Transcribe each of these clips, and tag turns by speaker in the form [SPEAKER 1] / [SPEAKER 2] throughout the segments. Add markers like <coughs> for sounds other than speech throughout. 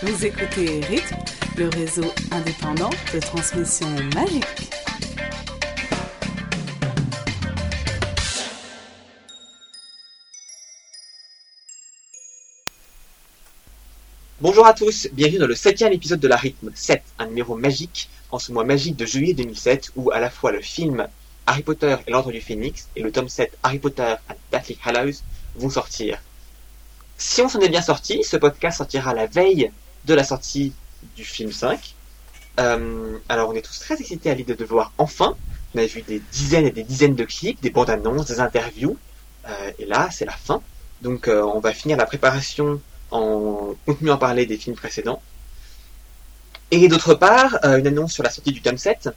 [SPEAKER 1] Vous écoutez Rythme, le réseau indépendant de transmission magique.
[SPEAKER 2] Bonjour à tous, bienvenue dans le septième épisode de la Rythme 7, un numéro magique en ce mois magique de juillet 2007 où à la fois le film Harry Potter et l'Ordre du Phénix et le tome 7 Harry Potter and Deathly Hallows vont sortir. Si on s'en est bien sorti, ce podcast sortira la veille de la sortie du film 5. Euh, alors on est tous très excités à l'idée de voir enfin. On a vu des dizaines et des dizaines de clips, des bandes annonces, des interviews. Euh, et là, c'est la fin. Donc euh, on va finir la préparation en continuant à parler des films précédents. Et d'autre part, une annonce sur la sortie du tome 7.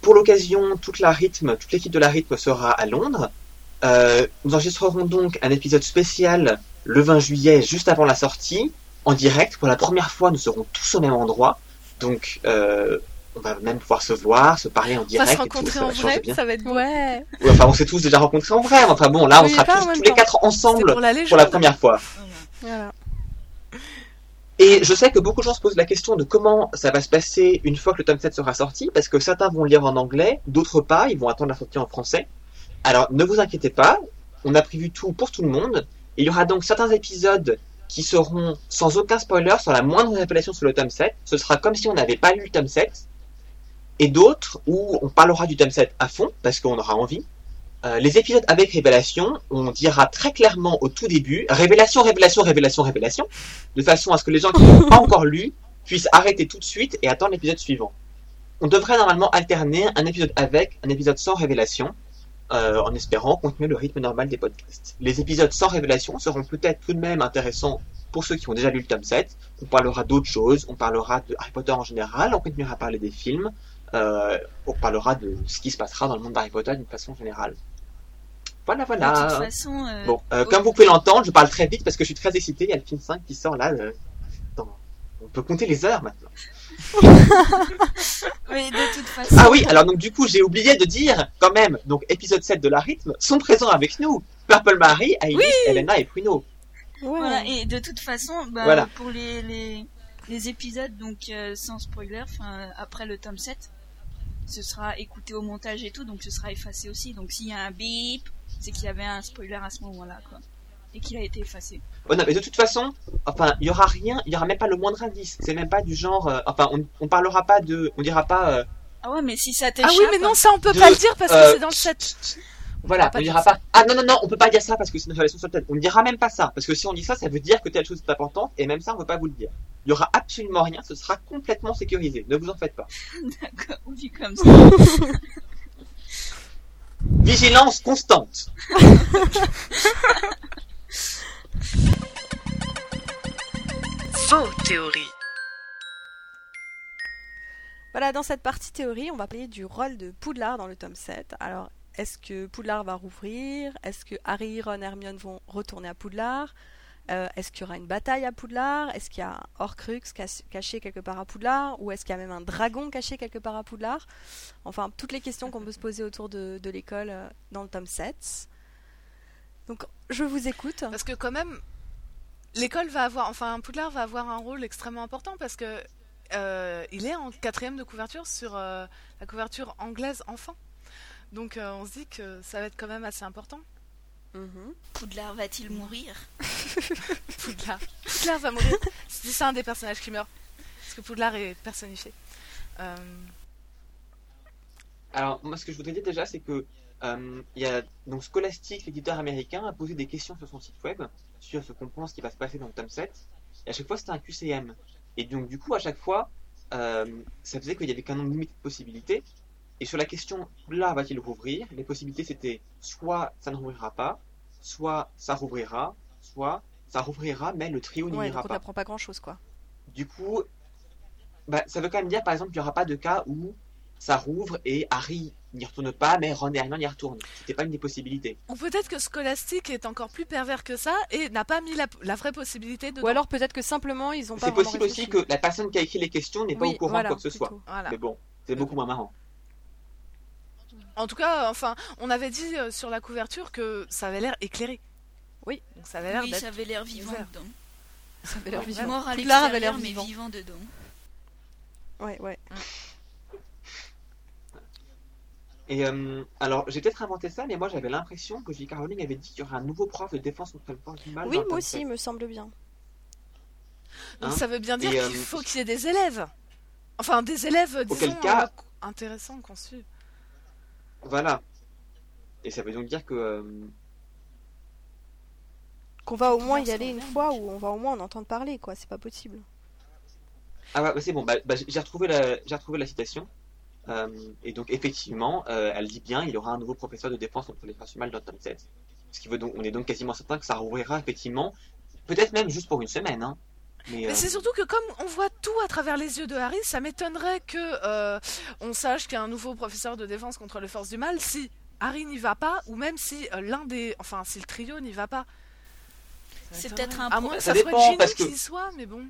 [SPEAKER 2] Pour l'occasion, toute la rythme, toute l'équipe de la rythme sera à Londres. nous enregistrerons donc un épisode spécial le 20 juillet, juste avant la sortie, en direct. Pour la première fois, nous serons tous au même endroit. Donc, euh, on va même pouvoir se voir, se parler en direct.
[SPEAKER 3] On va se rencontrer en vrai, ça va être
[SPEAKER 4] ouais.
[SPEAKER 2] ouais. Enfin, on s'est tous déjà rencontrés en vrai. Enfin bon, là, on sera tous, tous les quatre ensemble pour, la, première fois.
[SPEAKER 3] Voilà.
[SPEAKER 2] Et je sais que beaucoup de gens se posent la question de comment ça va se passer une fois que le tome 7 sera sorti, parce que certains vont lire en anglais, d'autres pas, ils vont attendre la sortie en français. Alors ne vous inquiétez pas, on a prévu tout pour tout le monde, il y aura donc certains épisodes qui seront sans aucun spoiler, sans la moindre révélation sur le tome 7. Ce sera comme si on n'avait pas lu le tome 7. Et d'autres où on parlera du tome 7 à fond, parce qu'on aura envie. Euh, les épisodes avec révélation, on dira très clairement au tout début, révélation, révélation, révélation, révélation, de façon à ce que les gens qui n'ont pas encore lu puissent arrêter tout de suite et attendre l'épisode suivant. On devrait normalement alterner un épisode avec, un épisode sans révélation, euh, en espérant continuer le rythme normal des podcasts. Les épisodes sans révélation seront peut-être tout de même intéressants pour ceux qui ont déjà lu le tome 7. On parlera d'autres choses, on parlera de Harry Potter en général, on continuera à parler des films, euh, on parlera de ce qui se passera dans le monde d'Harry Potter d'une façon générale. Voilà, voilà.
[SPEAKER 4] De toute façon, euh,
[SPEAKER 2] bon, euh, comme vous pouvez l'entendre, je parle très vite parce que je suis très excité. Il y a le film 5 qui sort là. Dans... On peut compter les heures maintenant. <laughs>
[SPEAKER 4] oui, de toute façon.
[SPEAKER 2] Ah oui, alors donc du coup, j'ai oublié de dire quand même, donc épisode 7 de la rythme sont présents avec nous. Purple Marie, Ailis, Elena et Pruno.
[SPEAKER 4] Voilà, et de toute façon, bah, pour les, les, les, épisodes, donc euh, sans spoiler, après le tome 7, ce sera écouté au montage et tout, donc ce sera effacé aussi. Donc s'il y a un bip, c'est qu'il y avait un spoiler à ce moment-là, quoi et qu'il a été effacé.
[SPEAKER 2] Oh non, mais de toute façon, enfin, il y aura rien, il y aura même pas le moindre indice. C'est même pas du genre, euh, enfin, on, on parlera pas de, on dira pas. Euh,
[SPEAKER 4] ah ouais, mais si ça t'échappe.
[SPEAKER 3] Ah oui, mais non, ça on peut pas le dire parce que c'est dans le set.
[SPEAKER 2] Voilà, on, dira pas. Ah non non non, on peut pas dire ça parce que c'est une révélation sur le tête. On ne dira même pas ça parce que si on dit ça, ça veut dire que telle chose est importante et même ça, on veut pas vous le dire. Il y aura absolument rien, ce sera complètement sécurisé. Ne vous en faites pas. <laughs>
[SPEAKER 4] D'accord, vu comme ça. <laughs>
[SPEAKER 2] Vigilance constante. <laughs>
[SPEAKER 1] Faux théorie.
[SPEAKER 3] Voilà, dans cette partie théorie, on va parler du rôle de Poudlard dans le tome 7. Alors, est-ce que Poudlard va rouvrir? Est-ce que Harry, Ron et Hermione vont retourner à Poudlard? Euh, Est-ce qu'il y aura une bataille à Poudlard? Est-ce qu'il y a un Horcrux caché quelque part à Poudlard? Ou est-ce qu'il y a même un dragon caché quelque part à Poudlard? Enfin, toutes les questions qu'on peut se poser autour de, de l'école euh, dans le tome 7. Donc, je vous écoute.
[SPEAKER 5] Parce que quand même, l'école va avoir, enfin, Poudlard va avoir un rôle extrêmement important parce que euh, il est en quatrième de couverture sur euh, la couverture anglaise enfant. Donc, euh, on se dit que ça va être quand même assez important.
[SPEAKER 4] Mhm. Poudlard va-t-il mourir <laughs>
[SPEAKER 5] Poudlard. Poudlard va mourir. C'est un des personnages qui meurt. Parce que Poudlard est personnifié.
[SPEAKER 2] Alors, moi, ce que je voudrais dire déjà, c'est que euh, il y a donc Scholastic, l'éditeur américain, a posé des questions sur son site web sur ce qu'on pense qui va se passer dans le tome 7. Et à chaque fois, c'était un QCM. Et donc, du coup, à chaque fois, euh, ça faisait qu'il y avait qu'un nombre limité de possibilités. Et sur la question, là, va-t-il rouvrir Les possibilités, c'était soit ça ne rouvrira pas, soit ça rouvrira, soit ça rouvrira, mais le trio n'y ira
[SPEAKER 3] pas. On n'apprend pas grand-chose, quoi.
[SPEAKER 2] Du coup, bah, ça veut quand même dire, par exemple, qu'il n'y aura pas de cas où ça rouvre et Harry n'y retourne pas, mais Ron et Hermione y retournent. C'était pas une des possibilités.
[SPEAKER 5] Ou peut-être que Scholastic est encore plus pervers que ça et n'a pas mis la, vraie possibilité de.
[SPEAKER 3] Ou alors peut-être que simplement ils ont pas.
[SPEAKER 2] C'est possible aussi que la personne qui a écrit les questions n'est pas au courant de quoi que ce soit. Mais bon, c'est beaucoup moins marrant.
[SPEAKER 5] En tout cas, enfin, on avait dit euh, sur la couverture que ça avait l'air éclairé.
[SPEAKER 3] Oui.
[SPEAKER 5] Donc ça avait l'air
[SPEAKER 4] oui, ça avait l'air vivant.
[SPEAKER 3] Ça avait l'air vivant.
[SPEAKER 4] Mort à
[SPEAKER 3] Poudlard avait l'air
[SPEAKER 4] l'extérieur, mais
[SPEAKER 3] vivant.
[SPEAKER 4] vivant dedans.
[SPEAKER 3] Ouais, ouais.
[SPEAKER 2] Et euh, alors, j'ai peut-être inventé ça, mais moi j'avais l'impression que J.K. Rowling avait dit qu'il y aurait un nouveau prof de défense contre le force du mal.
[SPEAKER 3] Oui, moi aussi, il me semble bien.
[SPEAKER 5] Donc
[SPEAKER 2] Hein
[SPEAKER 5] ça veut bien dire qu'il
[SPEAKER 2] euh,
[SPEAKER 5] faut qu'il y ait des élèves. Enfin, des élèves, disons,
[SPEAKER 2] cas-
[SPEAKER 5] euh, intéressants suit.
[SPEAKER 2] Voilà. Et ça veut donc dire que. euh,
[SPEAKER 3] Qu'on va au moins y aller une fois où on va au moins en entendre parler, quoi. C'est pas possible.
[SPEAKER 2] Ah bah, bah, c'est bon, bah, bah, j'ai retrouvé la, j'ai retrouvé la citation. Euh, et donc effectivement, euh, elle dit bien, il y aura un nouveau professeur de défense contre les forces du mal dans le tome 7. Ce qui veut donc, on est donc quasiment certain que ça rouvrira effectivement, peut-être même juste pour une semaine. Hein. Mais,
[SPEAKER 5] Mais
[SPEAKER 2] euh,
[SPEAKER 5] c'est surtout que comme on voit tout à travers les yeux de Harry, ça m'étonnerait que euh, on sache qu'il y a un nouveau professeur de défense contre les forces du mal si Harry n'y va pas ou même si euh, l'un des, enfin si le trio n'y va pas.
[SPEAKER 4] C'est peut-être un
[SPEAKER 5] à moins que
[SPEAKER 2] Ça
[SPEAKER 5] ça, soit
[SPEAKER 2] dépend,
[SPEAKER 5] Ginny
[SPEAKER 2] parce que-
[SPEAKER 5] qui y soit, mais bon.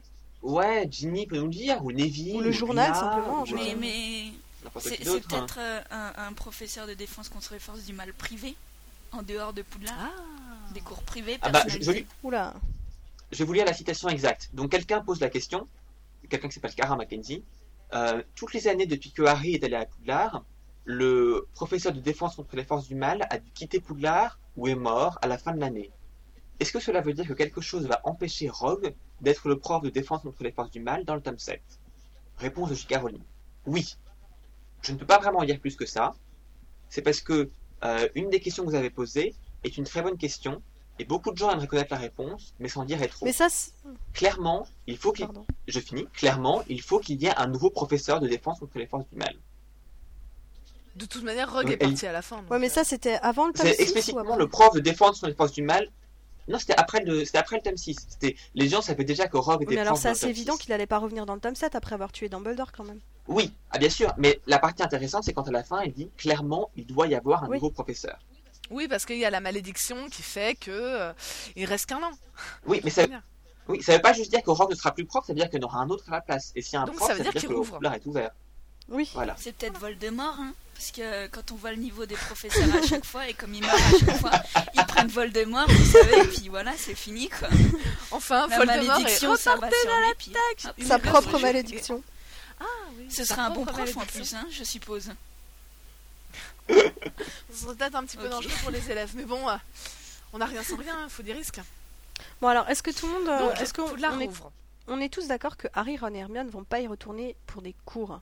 [SPEAKER 2] ouais, Ginny peut nous le dire, ou Neville,
[SPEAKER 3] Ou le journal,
[SPEAKER 2] Rina,
[SPEAKER 3] simplement,
[SPEAKER 2] ou,
[SPEAKER 4] Mais, mais c'est
[SPEAKER 2] hein.
[SPEAKER 4] peut-être euh, un, un professeur de défense contre les forces du mal privé, en dehors de Poudlard.
[SPEAKER 5] Ah.
[SPEAKER 4] Des cours privés,
[SPEAKER 2] Ah bah, je, je,
[SPEAKER 4] personnalisés.
[SPEAKER 2] lui-
[SPEAKER 3] Oula.
[SPEAKER 2] je vais vous lire la citation exacte. Donc quelqu'un pose la question, quelqu'un qui s'appelle Cara Mackenzie. Euh, toutes les années depuis que Harry est allé à Poudlard, le professeur de défense contre les forces du mal a dû quitter Poudlard ou est mort à la fin de l'année. Est-ce que cela veut dire que quelque chose va empêcher Rogue d'être le prof de défense contre les forces du mal dans le tome 7 Réponse de J.K. Rowling. Oui. Je ne peux pas vraiment en dire plus que ça. C'est parce que euh, une des questions que vous avez posées est une très bonne question et beaucoup de gens aimeraient connaître la réponse, mais sans dire trop.
[SPEAKER 3] Mais ça, c'est-
[SPEAKER 2] Clairement, il faut qu'il je finis. Clairement, il faut qu'il y ait un nouveau professeur de défense contre les forces du mal.
[SPEAKER 5] De toute manière, Rogue est
[SPEAKER 2] elle-
[SPEAKER 5] parti à la fin. donc,
[SPEAKER 3] Ouais, mais ça, c'était avant le
[SPEAKER 2] C'est
[SPEAKER 3] 6 ou
[SPEAKER 2] explicitement le prof de défense contre les forces du mal. Non, c'était après le, c'était après le tome 6. C'était, les gens savaient déjà que Rogue
[SPEAKER 3] Oui,
[SPEAKER 2] était
[SPEAKER 3] Mais alors, c'est assez évident
[SPEAKER 2] 6.
[SPEAKER 3] qu'il allait pas revenir dans le tome 7 après avoir tué Dumbledore quand même.
[SPEAKER 2] Oui, ah, bien sûr. Mais la partie intéressante, c'est quand à la fin, il dit clairement, il doit y avoir un
[SPEAKER 3] Oui.
[SPEAKER 2] nouveau professeur.
[SPEAKER 5] Oui, parce qu'il y a la malédiction qui fait que euh, il reste qu'un an.
[SPEAKER 2] Oui, mais <laughs> ça, oui, ça veut pas juste dire que Rogue ne sera plus prof, ça veut dire qu'il y en aura un autre à la place. Et s'il y a un
[SPEAKER 5] Donc,
[SPEAKER 2] prof,
[SPEAKER 5] ça veut dire
[SPEAKER 2] que
[SPEAKER 5] qu'il
[SPEAKER 2] le
[SPEAKER 5] rouvre.
[SPEAKER 2] couloir est ouvert.
[SPEAKER 3] Oui.
[SPEAKER 2] Voilà.
[SPEAKER 4] C'est peut-être Voldemort, hein, parce que quand on voit le niveau des professeurs à <laughs> chaque fois, et comme ils meurent à chaque fois, ils prennent Voldemort, vous savez, et puis voilà, c'est fini quoi.
[SPEAKER 5] Enfin,
[SPEAKER 4] La
[SPEAKER 5] Voldemort est
[SPEAKER 4] malédiction, ça va sur hop,
[SPEAKER 5] Il
[SPEAKER 3] Sa
[SPEAKER 5] est là
[SPEAKER 3] propre malédiction.
[SPEAKER 5] Ah oui,
[SPEAKER 4] Ce
[SPEAKER 5] sa
[SPEAKER 4] sera un bon prof en plus, hein, je suppose.
[SPEAKER 5] Ce serait peut-être un petit peu dangereux pour les élèves, mais bon, euh, on n'a rien sans rien, il faut des risques.
[SPEAKER 3] Bon, alors, est-ce que tout le monde. euh,
[SPEAKER 5] Donc,
[SPEAKER 3] est-ce qu'on on est,
[SPEAKER 5] rouvre.
[SPEAKER 3] on est tous d'accord que Harry, Ron et Hermione vont pas y retourner pour des cours?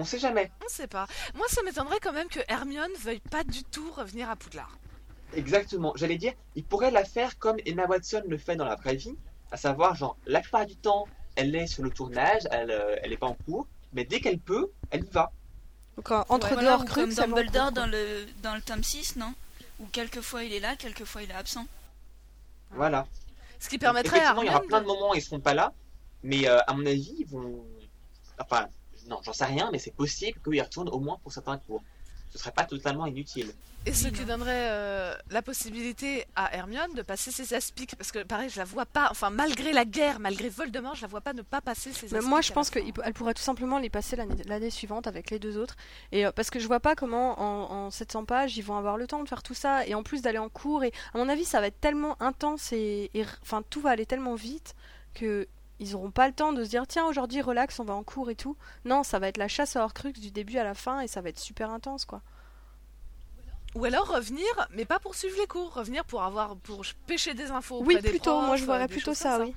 [SPEAKER 2] On sait jamais.
[SPEAKER 5] On sait pas. Moi, ça m'étonnerait quand même que Hermione veuille pas du tout revenir à Poudlard.
[SPEAKER 2] Exactement. J'allais dire, il pourrait la faire comme Emma Watson le fait dans la vraie vie, à savoir, genre, la plupart du temps, elle est sur le tournage, elle, euh, elle est pas en cours, mais dès qu'elle peut, elle y va.
[SPEAKER 3] Donc, entre
[SPEAKER 5] Ouais,
[SPEAKER 3] deux Horcruxes,
[SPEAKER 4] comme Dumbledore dans le, dans le tome 6, non? Où quelquefois il est là, quelquefois il est absent.
[SPEAKER 2] Voilà.
[SPEAKER 5] Ce qui
[SPEAKER 2] Donc,
[SPEAKER 5] permettrait à
[SPEAKER 2] effectivement, il y aura
[SPEAKER 5] Hermione
[SPEAKER 2] plein
[SPEAKER 5] de-
[SPEAKER 2] de moments où ils seront pas là, mais euh, à mon avis, ils vont. Enfin, non, j'en sais rien, mais c'est possible qu'ils retournent au moins pour certains cours. Ce serait pas totalement inutile.
[SPEAKER 5] Et ce qui donnerait euh, la possibilité à Hermione de passer ses aspics. Parce que pareil, je la vois pas, enfin malgré la guerre, malgré Voldemort, je la vois pas ne pas passer ses
[SPEAKER 3] Mais
[SPEAKER 5] aspics.
[SPEAKER 3] moi, je pense qu'elle pourrait tout simplement les passer l'année l'année suivante avec les deux autres. Et euh, parce que je vois pas comment en, en 700 pages ils vont avoir le temps de faire tout ça et en plus d'aller en cours. Et à mon avis, ça va être tellement intense et, et- enfin tout va aller tellement vite que ils auront pas le temps de se dire tiens aujourd'hui relax, on va en cours et tout. Non, ça va être la chasse à Horcrux du début à la fin et ça va être super intense quoi.
[SPEAKER 5] Ou alors revenir, mais pas pour suivre les cours, revenir pour avoir pour pêcher des infos.
[SPEAKER 3] Oui,
[SPEAKER 5] des
[SPEAKER 3] plutôt. Moi, je verrais
[SPEAKER 5] des
[SPEAKER 3] plutôt ça, oui.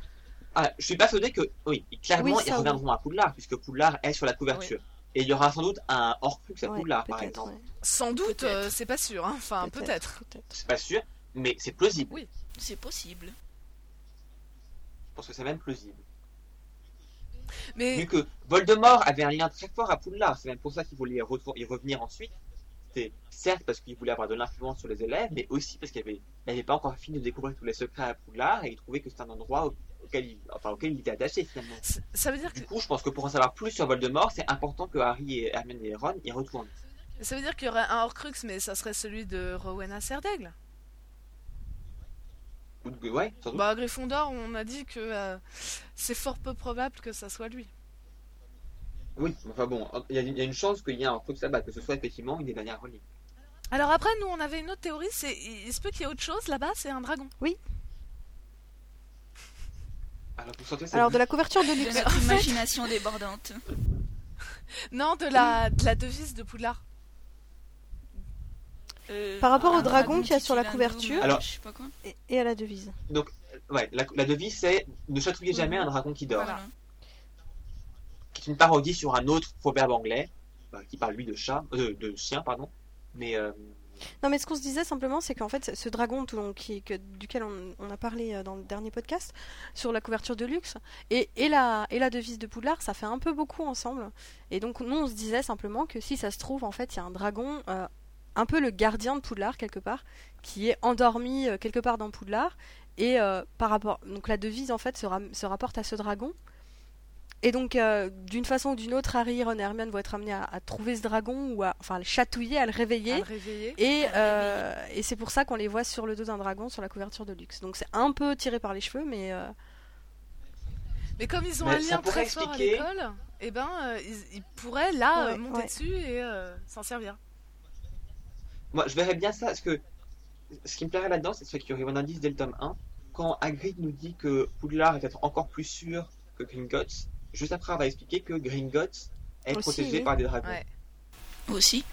[SPEAKER 2] Ah, je suis persuadé que, oui, clairement,
[SPEAKER 3] Oui,
[SPEAKER 2] ils reviendront à Poudlard, puisque Poudlard est sur la couverture. Et il y aura sans doute un Horcrux à
[SPEAKER 3] Ouais,
[SPEAKER 2] Poudlard, par exemple.
[SPEAKER 3] ouais.
[SPEAKER 5] Sans doute, euh, c'est pas sûr. hein. Enfin, peut-être.
[SPEAKER 2] C'est pas sûr, mais c'est plausible.
[SPEAKER 4] C'est possible.
[SPEAKER 2] Je pense que c'est même plausible.
[SPEAKER 5] Mais
[SPEAKER 2] Vu que Voldemort avait un lien très fort à Poudlard, c'est même pour ça qu'il voulait y, revenir ensuite. C'était certes parce qu'il voulait avoir de l'influence sur les élèves, mais aussi parce qu'il avait, il n'avait pas encore fini de découvrir tous les secrets à Poudlard et il trouvait que c'était un endroit au- auquel il, enfin, auquel il était attaché finalement.
[SPEAKER 5] c- ça veut dire que
[SPEAKER 2] Du coup, je pense que pour en savoir plus sur Voldemort, c'est important que Harry et Hermione et Ron y retournent.
[SPEAKER 5] ça veut dire qu'il y aurait un Horcrux, mais ça serait celui de Rowena Serdaigle.
[SPEAKER 2] Ou de- ouais, sans doute.
[SPEAKER 5] Bah, Gryffondor, on a dit que euh, c'est fort peu probable que ça soit lui.
[SPEAKER 2] Oui, enfin bon, il y, a- il y a une chance qu'il y ait un Horcrux là-bas, que ce soit effectivement une des dernières reliques.
[SPEAKER 5] Alors après, nous, on avait une autre théorie, c'est il se peut qu'il y ait autre chose là-bas, c'est un dragon.
[SPEAKER 3] Alors, de la couverture de luxe.
[SPEAKER 4] De imagination débordante. <laughs>
[SPEAKER 5] non, de la, de la devise de Poudlard.
[SPEAKER 3] Euh, Par rapport au dragon qu'il y a sur la couverture
[SPEAKER 2] Alors,
[SPEAKER 3] Et, à la devise.
[SPEAKER 2] Donc, ouais, la, devise c'est ne chatouillez jamais un dragon qui dort. Qui est une parodie sur un autre proverbe anglais bah, qui parle lui de chat, euh, de chien, pardon. Mais euh,
[SPEAKER 3] non, mais ce qu'on se disait simplement, c'est qu'en fait, ce dragon qui, que, duquel on, a parlé dans le dernier podcast, sur la couverture de luxe, et, et, la, et la devise de Poudlard, ça fait un peu beaucoup ensemble. Et donc, nous, on se disait simplement que si ça se trouve, en fait, il y a un dragon un peu le gardien de Poudlard quelque part, qui est endormi euh, quelque part dans Poudlard. Et euh, par rapport, donc la devise en fait se, rapporte à ce dragon. Et donc euh, d'une façon ou d'une autre, Harry, Ron et Hermione vont être amenés à, trouver ce dragon ou à, enfin, le chatouiller, à le réveiller. Et, et c'est pour ça qu'on les voit sur le dos d'un dragon sur la couverture de luxe. Donc c'est un peu tiré par les cheveux, mais.
[SPEAKER 5] Mais comme ils ont un lien très fort à l'école, eh ben, ils, pourraient là monter dessus et s'en servir.
[SPEAKER 2] Moi, je verrais bien ça, parce que ce qui me plairait là-dedans, c'est qu'il y aurait un indice dès le tome 1. Quand Hagrid nous dit que Poudlard est être encore plus sûr que Gringotts, juste après, on va expliquer que Gringotts est protégé par des dragons. Ouais.
[SPEAKER 4] Aussi.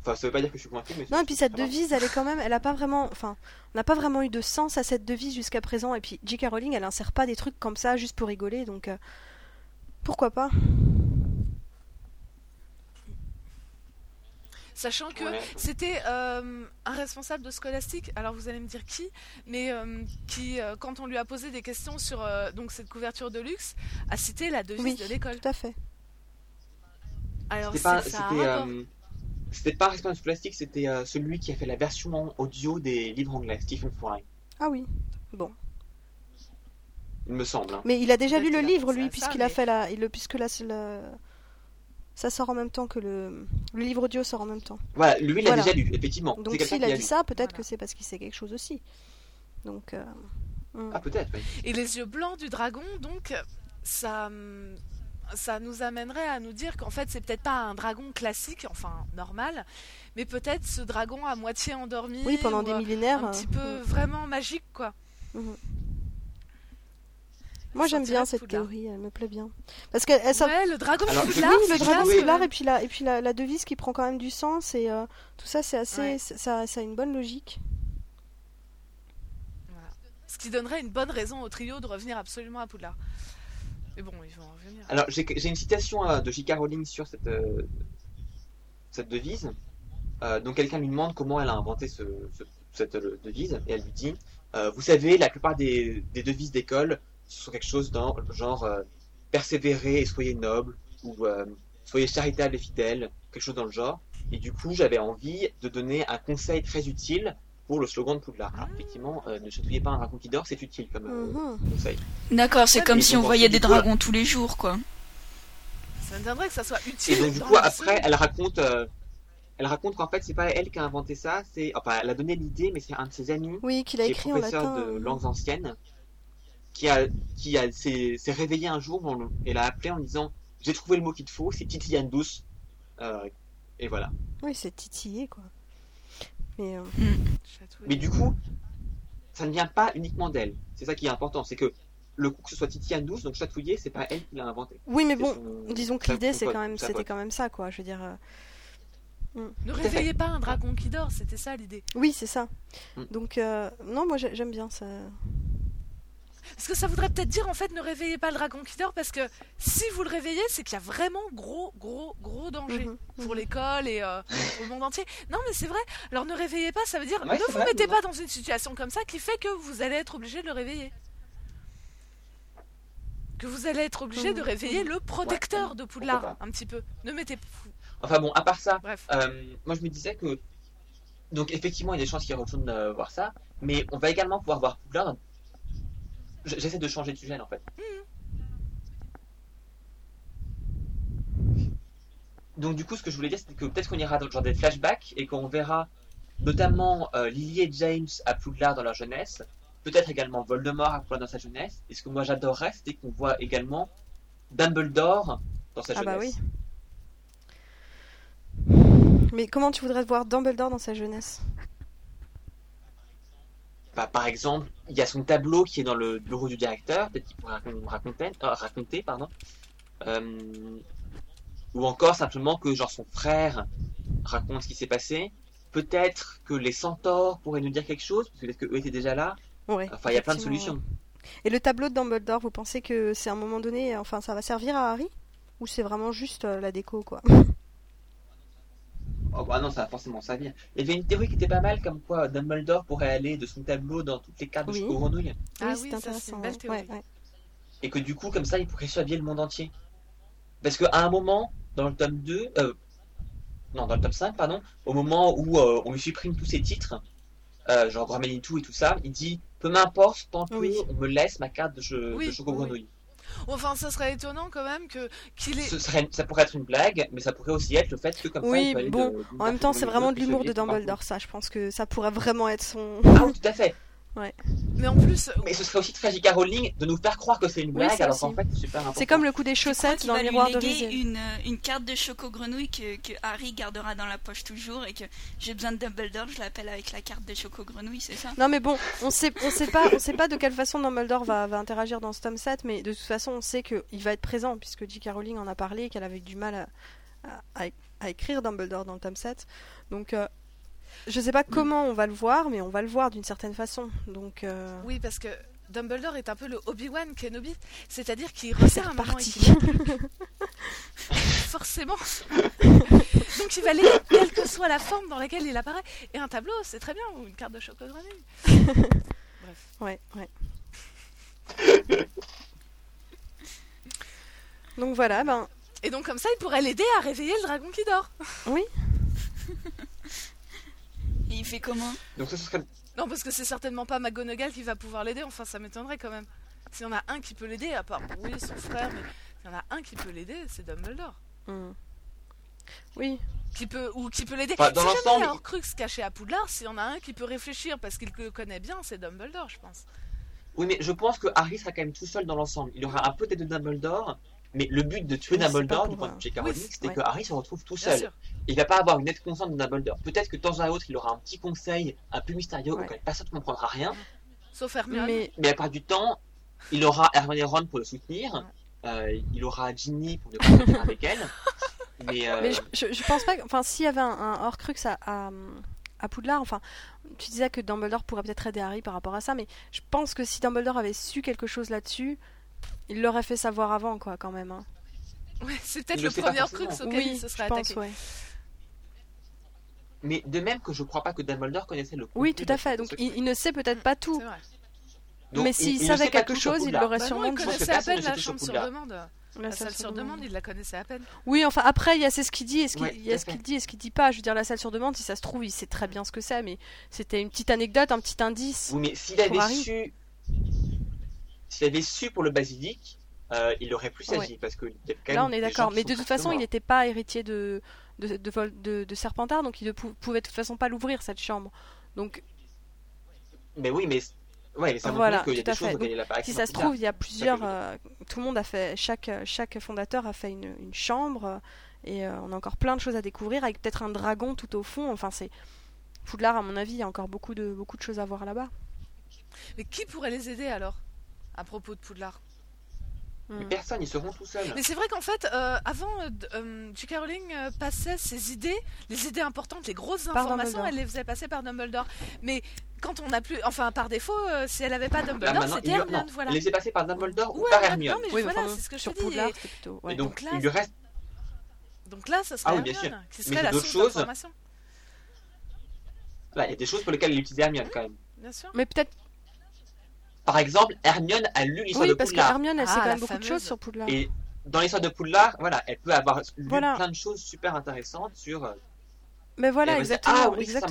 [SPEAKER 2] Enfin, ça veut pas dire que je suis convaincu, mais.
[SPEAKER 3] Non, et puis cette devise, elle est quand même. Elle a pas vraiment. Enfin, on n'a pas vraiment eu de sens à cette devise jusqu'à présent. Et puis, J.K. Rowling, elle insère pas des trucs comme ça juste pour rigoler, donc. Euh, pourquoi pas?
[SPEAKER 5] Sachant que c'était euh, un responsable de Scholastic, alors vous allez me dire qui, mais euh, qui, euh, quand on lui a posé des questions sur donc cette couverture de luxe, a cité la devise de l'école.
[SPEAKER 3] Tout à fait.
[SPEAKER 2] Alors c'était pas, c'était pas un responsable de Scholastic, c'était celui qui a fait la version audio des livres anglais, Stephen Fry.
[SPEAKER 3] Ah oui, bon.
[SPEAKER 2] Il me semble. Hein.
[SPEAKER 3] Mais il a déjà lu le livre, lui, puisqu'il a fait la, il, puisque la, la, ça sort en même temps que le, le livre audio sort en même temps.
[SPEAKER 2] Voilà, lui il a déjà lu, effectivement.
[SPEAKER 3] Donc s'il a, dit ça, peut-être que c'est parce qu'il sait quelque chose aussi. Donc. Euh,
[SPEAKER 2] hmm. Ah peut-être. Oui.
[SPEAKER 5] Et les yeux blancs du dragon, donc ça, ça nous amènerait à nous dire qu'en fait c'est peut-être pas un dragon classique, enfin normal, mais peut-être ce dragon à moitié endormi.
[SPEAKER 3] Oui, pendant des millénaires.
[SPEAKER 5] Un petit peu hmm. vraiment magique, quoi. Hmm.
[SPEAKER 3] Moi j'aime bien cette théorie, elle me plaît bien. Parce que elle,
[SPEAKER 5] ouais, le dragon Alors,
[SPEAKER 3] oui, le dragon poudlard et puis la et puis la, la, devise qui prend quand même du sens et euh, tout ça c'est assez ça, ça a une bonne logique.
[SPEAKER 5] Voilà. Ce qui donnerait une bonne raison au trio de revenir absolument à Poudlard. Mais bon, ils vont revenir.
[SPEAKER 2] Alors j'ai une citation euh, de J.K. Rowling sur cette euh, cette devise. donc quelqu'un lui demande comment elle a inventé ce, cette devise et elle lui dit vous savez la plupart des, des devises d'école sur quelque chose dans genre euh, persévérer et soyez noble ou euh, soyez charitable et fidèle, quelque chose dans le genre. Et du coup, j'avais envie de donner un conseil très utile pour le slogan de Poudlard. Alors, effectivement, euh, ne chatouillez pas un dragon qui dort, c'est utile comme mhm. conseil.
[SPEAKER 4] D'accord, c'est comme si on voyait des dragons tous les jours, quoi.
[SPEAKER 5] Ça me que ça soit utile.
[SPEAKER 2] Et donc, du coup, après, elle raconte, elle raconte qu'en fait, c'est pas elle qui a inventé ça, c'est, enfin, elle a donné l'idée, mais c'est un de ses amis.
[SPEAKER 3] Oui, qui l'a écrit en latin.
[SPEAKER 2] de langues anciennes qui a, qui a, s'est, réveillé un jour et l'a appelé en disant j'ai trouvé le mot qu'il te faut, c'est titillane douce. Euh, et voilà.
[SPEAKER 3] Oui, c'est titillé quoi. Mais, euh,
[SPEAKER 2] mm. Mais du coup, ça ne vient pas uniquement d'elle. C'est ça qui est important, c'est que le coup que ce soit titillane douce, donc chatouiller, c'est pas elle qui l'a inventé.
[SPEAKER 3] Oui, mais bon, disons que l'idée c'est quand même, c'était quand même ça quoi. Je veux dire. Euh,
[SPEAKER 5] mm. Ne réveillez pas un dragon qui dort, c'était ça l'idée.
[SPEAKER 3] Oui, c'est ça. Mm. Donc, non, moi j'aime bien ça.
[SPEAKER 5] Parce que ça voudrait peut-être dire en fait ne réveillez pas le dragon qui dort parce que si vous le réveillez, c'est qu'il y a vraiment gros, gros, gros danger mhm, pour mhm. l'école et euh, pour le monde entier. Non, mais c'est vrai. Alors ne réveillez pas, ça veut dire ne vous mettez pas dans une situation comme ça qui fait que vous allez être obligé de le réveiller. Que vous allez être obligé de mhm, réveiller le protecteur de Poudlard un petit peu. Ne mettez.
[SPEAKER 2] Enfin bon, à part ça, euh, moi je me disais que donc effectivement il y a des chances qu'il retourne euh, voir ça, mais on va également pouvoir voir Poudlard J'essaie de changer de sujet en fait. Donc du coup, ce que je voulais dire, c'est que peut-être qu'on ira dans le genre des flashbacks et qu'on verra notamment euh, Lily et James à Poudlard dans leur jeunesse, peut-être également Voldemort à Poudlard dans sa jeunesse. Et ce que moi j'adorerais, c'est qu'on voit également Dumbledore dans sa
[SPEAKER 3] ah
[SPEAKER 2] jeunesse.
[SPEAKER 3] Bah oui. Mais comment tu voudrais voir Dumbledore dans sa jeunesse?
[SPEAKER 2] Bah, par exemple, il y a son tableau qui est dans le bureau du directeur, peut-être qu'il pourrait raconter, euh, raconter pardon. Euh, ou encore simplement que genre son frère raconte ce qui s'est passé. Peut-être que les centaures pourraient nous dire quelque chose, parce que peut-être qu'eux étaient déjà là.
[SPEAKER 3] Ouais,
[SPEAKER 2] enfin, il y a plein de solutions.
[SPEAKER 3] Et le tableau de Dumbledore, vous pensez que c'est à un moment donné, enfin, ça va servir à Harry? Ou c'est vraiment juste euh, la déco, quoi? <laughs>
[SPEAKER 2] Oh bah non, ça va forcément servir. Il y avait une théorie qui était pas mal, comme quoi Dumbledore pourrait aller de son tableau dans toutes les cartes de Choco Grenouille.
[SPEAKER 3] Ah oui, c'est intéressant. Belle théorie.
[SPEAKER 2] Et que du coup, comme ça, il pourrait surveiller le monde entier. Parce qu'à un moment, dans le tome 2, euh, non, dans le tome 5, pardon, au moment où euh, on lui supprime tous ses titres, euh, genre tout et tout ça, il dit peu m'importe tant qu'on me laisse ma carte de, de Choco Grenouille.
[SPEAKER 5] Enfin, ça serait étonnant quand même que qu'il
[SPEAKER 2] Ce serait, ça pourrait être une blague, mais ça pourrait aussi être le fait que comme
[SPEAKER 3] oui, ça. Oui, bon. en même temps, c'est vraiment de l'humour de Dumbledore, ça. Je pense que ça pourrait vraiment être son.
[SPEAKER 2] Ah, tout à fait.
[SPEAKER 3] Ouais.
[SPEAKER 5] Mais en plus.
[SPEAKER 2] Mais ce serait aussi très J.K. Rowling de nous faire croire que c'est une blague, alors qu'en fait c'est super important.
[SPEAKER 3] C'est comme le coup des chaussettes dans le miroir de
[SPEAKER 4] une, une carte de Choco Grenouille que, que, Harry gardera dans la poche toujours et que j'ai besoin de Dumbledore, je l'appelle avec la carte de Choco Grenouille, c'est ça?
[SPEAKER 3] Non mais bon, on sait, on sait pas, on sait pas de quelle façon Dumbledore va, va interagir dans ce tome 7, mais de toute façon on sait qu'il va être présent puisque J.K. Rowling en a parlé, qu'elle avait du mal à, à, écrire Dumbledore dans le tome 7. Donc euh, je sais pas comment on va le voir, mais on va le voir d'une certaine façon. Donc euh,
[SPEAKER 5] oui, parce que Dumbledore est un peu le Obi-Wan Kenobi, c'est-à-dire qu'il resserre un
[SPEAKER 3] parti. <laughs>
[SPEAKER 5] Forcément. Donc il va lire quelle que soit la forme dans laquelle il apparaît. Et un tableau, c'est très bien, ou une carte de chocolat <laughs>
[SPEAKER 3] Bref. Ouais, ouais. donc voilà, ben.
[SPEAKER 5] Et donc comme ça, il pourrait l'aider à réveiller le dragon qui dort.
[SPEAKER 3] Oui. <laughs>
[SPEAKER 4] Et il fait comment
[SPEAKER 2] Donc ça, serait...
[SPEAKER 5] Non, parce que c'est certainement pas McGonagall qui va pouvoir l'aider. Enfin, ça m'étonnerait quand même. S'il y en a un qui peut l'aider, à part oui, son frère, mais s'il y en a un qui peut l'aider, c'est Dumbledore.
[SPEAKER 3] Hmm. Oui.
[SPEAKER 5] Qui peut ou qui peut l'aider.
[SPEAKER 2] Enfin, dans
[SPEAKER 5] si jamais il y a un Crux caché à Poudlard, s'il y en a un qui peut réfléchir parce qu'il le connaît bien, c'est Dumbledore, je pense.
[SPEAKER 2] Oui, mais je pense que Harry sera quand même tout seul dans l'ensemble. Il aura un peu d'aide de Dumbledore, mais le but de tuer Dumbledore, du point de vue de c'était que Harry se retrouve tout seul. Il va pas avoir une aide constante de Dumbledore. Peut-être que de temps à autre, il aura un petit conseil un peu mystérieux ouais. auquel personne ne comprendra rien.
[SPEAKER 5] Sauf Hermione.
[SPEAKER 2] Mais... mais à part du temps, il aura Hermione et Ron pour le soutenir. Euh, il aura Ginny pour le avec elle. <laughs> Mais, euh...
[SPEAKER 3] mais je, je, pense pas. Enfin, s'il y avait un, un Horcrux à, à, à, Poudlard, enfin, tu disais que Dumbledore pourrait peut-être aider Harry par rapport à ça, mais je pense que si Dumbledore avait su quelque chose là-dessus, il l'aurait fait savoir avant, quoi, quand même. Hein.
[SPEAKER 5] Ouais, c'est peut-être le, premier Horcrux auquel
[SPEAKER 3] oui,
[SPEAKER 5] il se serait
[SPEAKER 3] je
[SPEAKER 5] attaqué.
[SPEAKER 3] Pense, ouais.
[SPEAKER 2] Mais de même que je crois pas que Dumbledore connaissait le
[SPEAKER 3] Oui, tout à fait. Donc il, il, ne sait peut-être pas tout.
[SPEAKER 2] Donc,
[SPEAKER 3] mais s'il savait quelque chose, il l'aurait
[SPEAKER 5] bah
[SPEAKER 3] sûrement
[SPEAKER 5] dit. Il connaissait à peine la chambre sur demande. La, salle, sur demande, il la connaissait à peine.
[SPEAKER 3] Oui, enfin après, il y a ce qu'il dit et ce qu'il ouais, qu dit et ce qu'il dit pas. Je veux dire, la salle sur demande, si ça se trouve, il sait très bien ce que c'est, mais c'était une petite anecdote, un petit indice.
[SPEAKER 2] Oui, mais s'il avait Harry. su, s'il avait su pour le basilic, euh, il aurait plus agi ouais. parce que y a quand
[SPEAKER 3] là,
[SPEAKER 2] même
[SPEAKER 3] on est d'accord. Mais de toute façon, il n'était pas héritier de de, de, de, de Serpentard, donc il ne pouvait de toute façon pas l'ouvrir cette chambre. Donc.
[SPEAKER 2] Mais oui, mais Ouais, ça
[SPEAKER 3] voilà,
[SPEAKER 2] qu'il y a des choses
[SPEAKER 3] Donc, si ça se trouve, il y a plusieurs. Euh, tout le monde a fait. Chaque, chaque fondateur a fait une, une chambre. Et euh, on a encore plein de choses à découvrir, avec peut-être un dragon tout au fond. Enfin, c'est. Poudlard, à mon avis, il y a encore beaucoup de, beaucoup de choses à voir là-bas.
[SPEAKER 5] Mais qui pourrait les aider alors? À propos de Poudlard
[SPEAKER 2] mais personne, ils seront tout seuls.
[SPEAKER 5] Mais c'est vrai qu'en fait, euh, avant, euh, J.K. Rowling euh, passait ses idées, les idées importantes, les grosses informations, elle les faisait passer par Dumbledore. Mais quand on n'a plus, enfin par défaut, euh, si elle n'avait pas Dumbledore,
[SPEAKER 2] bah,
[SPEAKER 5] c'était Hermione,
[SPEAKER 2] non,
[SPEAKER 5] voilà.
[SPEAKER 2] Elle les passées par Dumbledore
[SPEAKER 5] ouais,
[SPEAKER 2] ou par Hermione.
[SPEAKER 5] Non, mais
[SPEAKER 3] oui,
[SPEAKER 5] voilà, c'est ce que je te dis.
[SPEAKER 3] Poudlard,
[SPEAKER 5] et...
[SPEAKER 3] plutôt, ouais.
[SPEAKER 2] et donc,
[SPEAKER 5] donc là,
[SPEAKER 2] il lui reste.
[SPEAKER 5] Donc là, ça serait
[SPEAKER 2] ah, oui,
[SPEAKER 5] Hermione,
[SPEAKER 2] bien sûr.
[SPEAKER 5] qui serait
[SPEAKER 2] mais
[SPEAKER 5] la
[SPEAKER 2] d'autres
[SPEAKER 5] source
[SPEAKER 2] choses.
[SPEAKER 5] d'information.
[SPEAKER 2] Là, il y a des choses pour lesquelles il utilisait Hermione quand même.
[SPEAKER 5] Bien sûr.
[SPEAKER 3] Mais peut-être.
[SPEAKER 2] Par exemple, Hermione a lu l'histoire
[SPEAKER 3] oui,
[SPEAKER 2] de
[SPEAKER 3] parce
[SPEAKER 2] Poudlard.
[SPEAKER 3] que Hermione, elle
[SPEAKER 5] Ah,
[SPEAKER 3] sait quand même beaucoup de choses sur Poudlard.
[SPEAKER 2] Et dans l'histoire de Poudlard, voilà, elle peut avoir lu
[SPEAKER 3] Voilà.
[SPEAKER 2] plein de choses super intéressantes sur. euh,
[SPEAKER 3] Mais voilà, exactement.
[SPEAKER 2] ah oui, ça, ça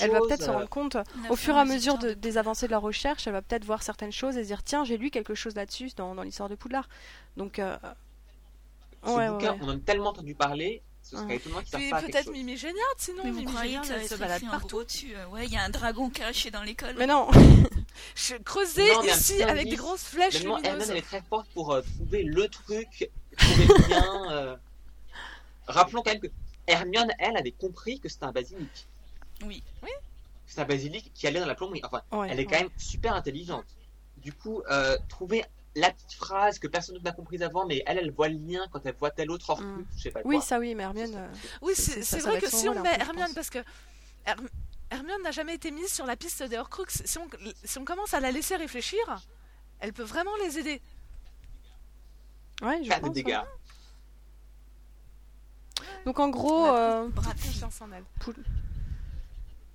[SPEAKER 3] elle va peut-être se
[SPEAKER 2] euh,
[SPEAKER 3] rendre compte, au fur et à mesure de- des avancées de la recherche, elle va peut-être voir certaines choses et se dire tiens, j'ai lu quelque chose là-dessus dans, dans l'histoire de Poudlard. Donc, euh,
[SPEAKER 2] Ce
[SPEAKER 3] ouais, ouais,
[SPEAKER 2] bouquin,
[SPEAKER 3] ouais.
[SPEAKER 2] on en a tellement entendu parler, ce serait étonnant qu'il ne
[SPEAKER 5] Puis
[SPEAKER 2] serve pas à quelque
[SPEAKER 5] peut-être. Mimi Géniard, sinon
[SPEAKER 4] Mais vous
[SPEAKER 5] Mimi
[SPEAKER 4] croyez
[SPEAKER 5] Géniard,
[SPEAKER 4] que ça va
[SPEAKER 5] elle se
[SPEAKER 4] être
[SPEAKER 5] balade partout.
[SPEAKER 4] dessus euh, Ouais, il y a un dragon caché dans l'école.
[SPEAKER 3] Mais non, <laughs>
[SPEAKER 5] Je creusais ici avec des grosses flèches lumineuses.
[SPEAKER 2] elle est très forte pour euh, trouver le truc, trouver le lien. euh. Rappelons quand même que Hermione, elle, avait compris que c'était un basilic.
[SPEAKER 4] Oui.
[SPEAKER 5] Oui.
[SPEAKER 2] c'est un basilic qui allait dans la plomberie. Enfin, elle est quand même super intelligente. Du coup, euh, trouver la petite phrase que personne n'a comprise avant, mais elle, elle voit le lien quand elle voit tel autre hors mm. je sais pas
[SPEAKER 3] Oui, ça oui, mais Hermione. Euh,
[SPEAKER 5] oui, c'est vrai que si on met Hermione, parce que Hermione n'a jamais été mise sur la piste des Horcruxes. Si on, si on commence à la laisser réfléchir, elle peut vraiment les aider.
[SPEAKER 3] Ouais, je
[SPEAKER 2] Faire
[SPEAKER 3] des
[SPEAKER 2] dégâts.
[SPEAKER 3] Donc en gros, euh...
[SPEAKER 5] en elle.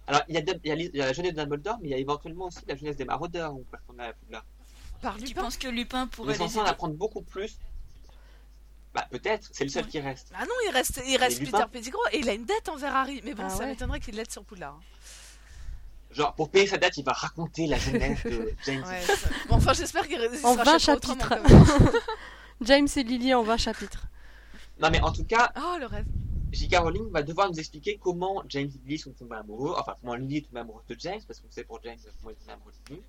[SPEAKER 2] Alors il y, a, il y, a la jeunesse de Dumbledore, mais il y a éventuellement aussi la jeunesse des maraudeurs ou qu'on a là.
[SPEAKER 4] Par tu penses que Lupin pourrait
[SPEAKER 2] les enfants en apprendre beaucoup plus bah peut-être, c'est le seul qui reste.
[SPEAKER 5] Ah non, il reste, il reste Peter Pettigrew et il a une dette envers Harry. Mais bon, ah ça m'étonnerait qu'il l'aide sur Poudlard. Hein.
[SPEAKER 2] Genre, pour payer sa dette, il va raconter la jeunesse de <laughs> James.
[SPEAKER 5] enfin, j'espère qu'il
[SPEAKER 3] En 20 chapitres. <laughs> James et Lily en 20 chapitres.
[SPEAKER 2] Non, mais en tout cas.
[SPEAKER 5] Oh, le rêve.
[SPEAKER 2] J.K. Rowling va devoir nous expliquer comment James et Lily sont tombés amoureux. Enfin, comment Lily est tombée amoureuse de James, parce qu'on sait pour James comment il est tombé amoureux de Lily.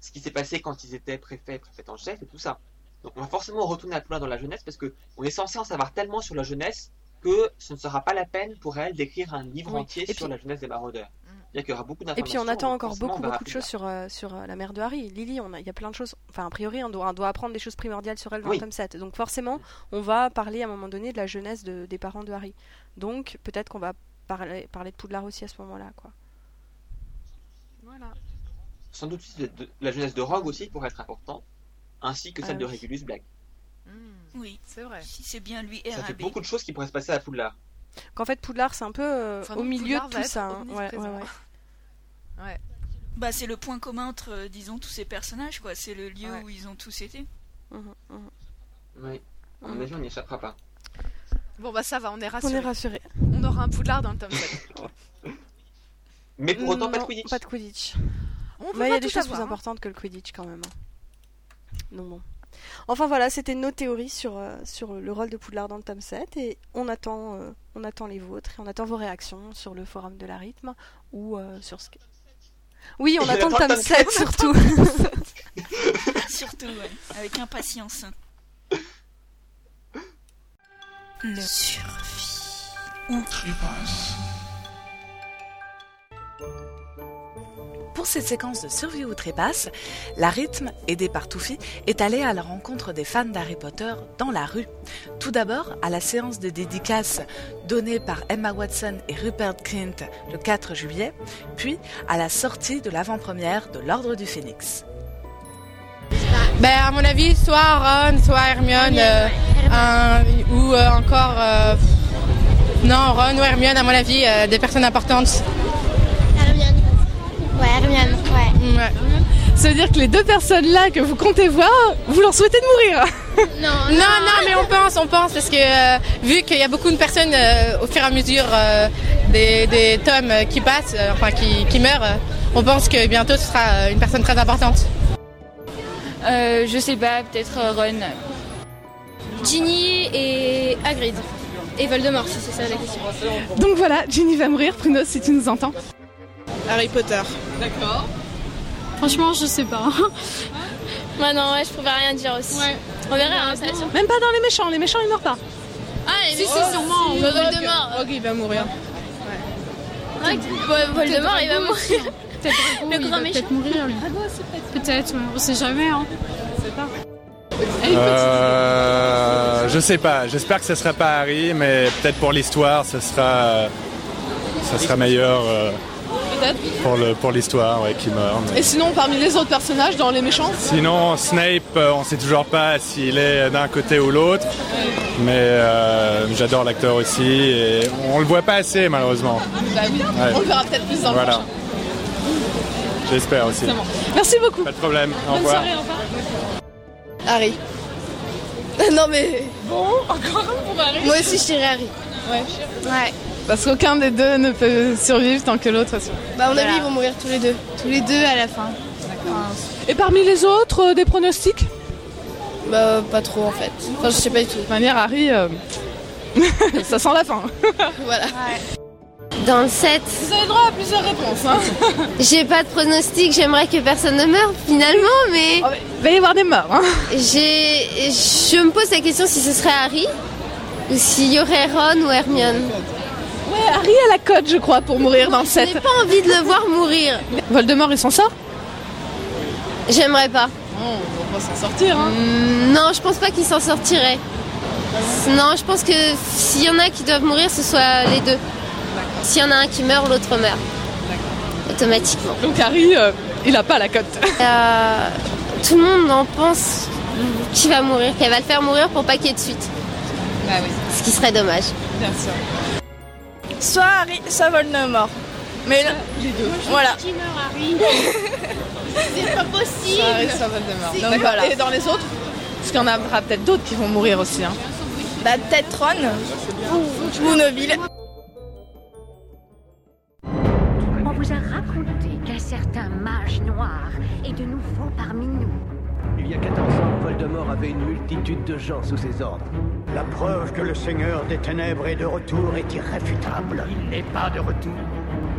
[SPEAKER 2] Ce qui s'est passé quand ils étaient préfets et préfètes en chef et tout ça. Donc, on va forcément retourner à Poudlard dans la jeunesse parce que on est censé en savoir tellement sur la jeunesse que ce ne sera pas la peine pour elle d'écrire un livre entier sur la jeunesse des maraudeurs. Il y aura beaucoup
[SPEAKER 3] Et puis on attend encore beaucoup, beaucoup de choses sur, euh, sur euh, la mère de Harry. Lily, on a, il y a plein de choses. Enfin, a priori, on doit, doit apprendre des choses primordiales sur elle dans le tome 7. Donc forcément, on va parler à un moment donné de la jeunesse de, des parents de Harry. Donc peut-être qu'on va parler, parler de Poudlard aussi à ce moment-là. quoi.
[SPEAKER 5] Voilà.
[SPEAKER 2] Sans doute la jeunesse de Rogue aussi pourrait être importante, ainsi que celle ah de Regulus Black.
[SPEAKER 4] Hmm. Oui, c'est vrai. Si c'est bien lui
[SPEAKER 2] Ça fait beaucoup de choses qui pourraient se passer à Poudlard.
[SPEAKER 3] Qu'en fait, Poudlard, c'est un peu euh, au milieu de tout ça. Hein. Ouais,
[SPEAKER 5] ouais,
[SPEAKER 4] Bah, c'est le point commun entre, euh, disons, tous ces personnages, quoi. C'est le lieu où ils ont tous été.
[SPEAKER 2] Mmh, mmh. Oui. À mon avis, on n'y échappera pas.
[SPEAKER 5] Bon, bah, ça va, on est rassurés.
[SPEAKER 3] On est rassurés.
[SPEAKER 5] On aura un Poudlard dans le tome 7. <laughs>
[SPEAKER 2] Mais pour autant, pas de Quidditch.
[SPEAKER 3] Pas de Quidditch. Il y a des choses plus hein. importantes que le Quidditch, quand même. Hein. Donc bon. Enfin voilà, c'était nos théories sur, euh, sur le rôle de Poudlard dans le tome 7 et on attend, euh, on attend les vôtres et on attend vos réactions sur le forum de la rythme ou euh, sur ce que... Oui, on attend le tome 7 surtout. <laughs>
[SPEAKER 4] surtout, ouais, avec impatience. Le survie. On trépasse.
[SPEAKER 5] Pour cette séquence de survie ou trépasse, la rythme, aidée par Toufy, est allée à la rencontre des fans d'Harry Potter dans la rue. Tout d'abord à la séance de dédicace donnée par Emma Watson et Rupert Grint le 4 juillet, puis à la sortie de l'avant-première de l'Ordre du Phénix.
[SPEAKER 6] Ben, à mon avis, soit Ron, soit Hermione, euh, ou euh, encore... Euh, non, Ron ou Hermione, à mon avis, des personnes importantes.
[SPEAKER 7] Ouais. ouais.
[SPEAKER 6] Ça veut dire que les deux personnes-là que vous comptez voir, vous leur souhaitez de mourir <laughs>
[SPEAKER 7] Non, non, non, mais on pense, on pense, parce que euh, vu qu'il y a beaucoup de personnes euh, au fur et à mesure euh, des, des, tomes qui passent, enfin qui, qui, meurent, on pense que bientôt ce sera une personne très importante.
[SPEAKER 8] je sais pas, peut-être Ron.
[SPEAKER 9] Ginny et Hagrid. Et Voldemort, si c'est ça la question.
[SPEAKER 6] Donc voilà, Ginny va mourir, Pruno, si tu nous entends.
[SPEAKER 10] Harry Potter.
[SPEAKER 8] D'accord.
[SPEAKER 9] Franchement, je sais pas. ouais, non, ouais, je pouvais rien dire aussi. Ouais. On verra, hein, ça
[SPEAKER 6] Même pas dans les méchants, les méchants ils meurent pas.
[SPEAKER 9] Ah, les si, si, sûrement.
[SPEAKER 10] Voldemort. Ok, il va mourir.
[SPEAKER 9] Ouais. Voldemort, il va mourir. Le grand méchant.
[SPEAKER 8] Peut-être mourir, lui. Peut-être, on sait jamais, hein.
[SPEAKER 6] On sait pas.
[SPEAKER 11] Euh, je sais pas. J'espère que ce sera pas Harry, mais peut-être pour l'histoire, ce sera, ça sera meilleur. Euh, pour le pour l'histoire, ouais, qui meurt.
[SPEAKER 6] Et sinon, parmi les autres personnages dans les méchants
[SPEAKER 11] Sinon, Snape, euh, on sait toujours pas s'il est d'un côté ou l'autre. Mais euh, j'adore l'acteur aussi et on le voit pas assez malheureusement.
[SPEAKER 6] Bah oui, on le verra peut-être plus dans voilà. le
[SPEAKER 11] J'espère aussi.
[SPEAKER 6] Merci beaucoup.
[SPEAKER 11] Pas de problème.
[SPEAKER 6] Au revoir. Soirée, au revoir. Harry. <laughs> non mais.
[SPEAKER 8] Bon, encore un pour Harry.
[SPEAKER 7] Moi aussi je dirais Harry.
[SPEAKER 6] Ouais.
[SPEAKER 7] Ouais.
[SPEAKER 6] Parce qu'aucun des deux ne peut survivre tant que l'autre.
[SPEAKER 7] Bah, à mon avis, ils vont mourir tous les deux. Tous les deux à la fin.
[SPEAKER 6] Et parmi les autres, euh, des pronostics?
[SPEAKER 7] Bah, pas trop en fait. Enfin, je sais pas du tout. De
[SPEAKER 6] toute manière, Harry, euh, <laughs> ça sent la fin. <laughs>
[SPEAKER 7] voilà. Dans le 7.
[SPEAKER 6] Vous avez droit à plusieurs réponses. Hein. <laughs>
[SPEAKER 7] J'ai pas de pronostic, j'aimerais que personne ne meure finalement, mais.
[SPEAKER 6] Oh, il va y avoir des morts. Hein.
[SPEAKER 7] J'ai... Je me pose la question si ce serait Harry ou s'il y aurait Ron ou Hermione.
[SPEAKER 10] Ouais, Harry a la cote, je crois, pour mourir dans le 7.
[SPEAKER 12] J'ai pas envie de le voir mourir.
[SPEAKER 10] Voldemort, il s'en sort
[SPEAKER 12] J'aimerais pas.
[SPEAKER 10] Non, on va s'en sortir, hein.
[SPEAKER 12] Mm, non, je pense pas qu'il s'en sortirait. Non, je pense que s'il y en a qui doivent mourir, ce soit les deux. S'il y en a un qui meurt, l'autre meurt. Automatiquement.
[SPEAKER 10] Donc Harry, euh, il a pas la cote.
[SPEAKER 12] Euh, tout le monde en pense qu'il va mourir, qu'elle va le faire mourir pour pas qu'il y ait de suite.
[SPEAKER 10] Bah oui.
[SPEAKER 12] Ce qui serait dommage.
[SPEAKER 10] Bien sûr.
[SPEAKER 9] Soit Harry, soit Voldemort. Mais là,
[SPEAKER 10] les deux. <laughs>
[SPEAKER 9] Voilà. <laughs>
[SPEAKER 12] C'est pas possible.
[SPEAKER 10] Harry, ça Voldemort. Donc,
[SPEAKER 9] voilà.
[SPEAKER 10] Et dans les autres Parce qu'il y en aura peut-être d'autres qui vont mourir aussi. Hein.
[SPEAKER 9] Bah, peut-être Ron ou, ou Neville.
[SPEAKER 13] On vous a raconté qu'un certain mage noir est de nouveau parmi nous.
[SPEAKER 14] Il y a 14 ans, Voldemort avait une multitude de gens sous ses ordres.
[SPEAKER 15] La preuve que le Seigneur des Ténèbres est de retour est irréfutable.
[SPEAKER 14] Il n'est pas de retour.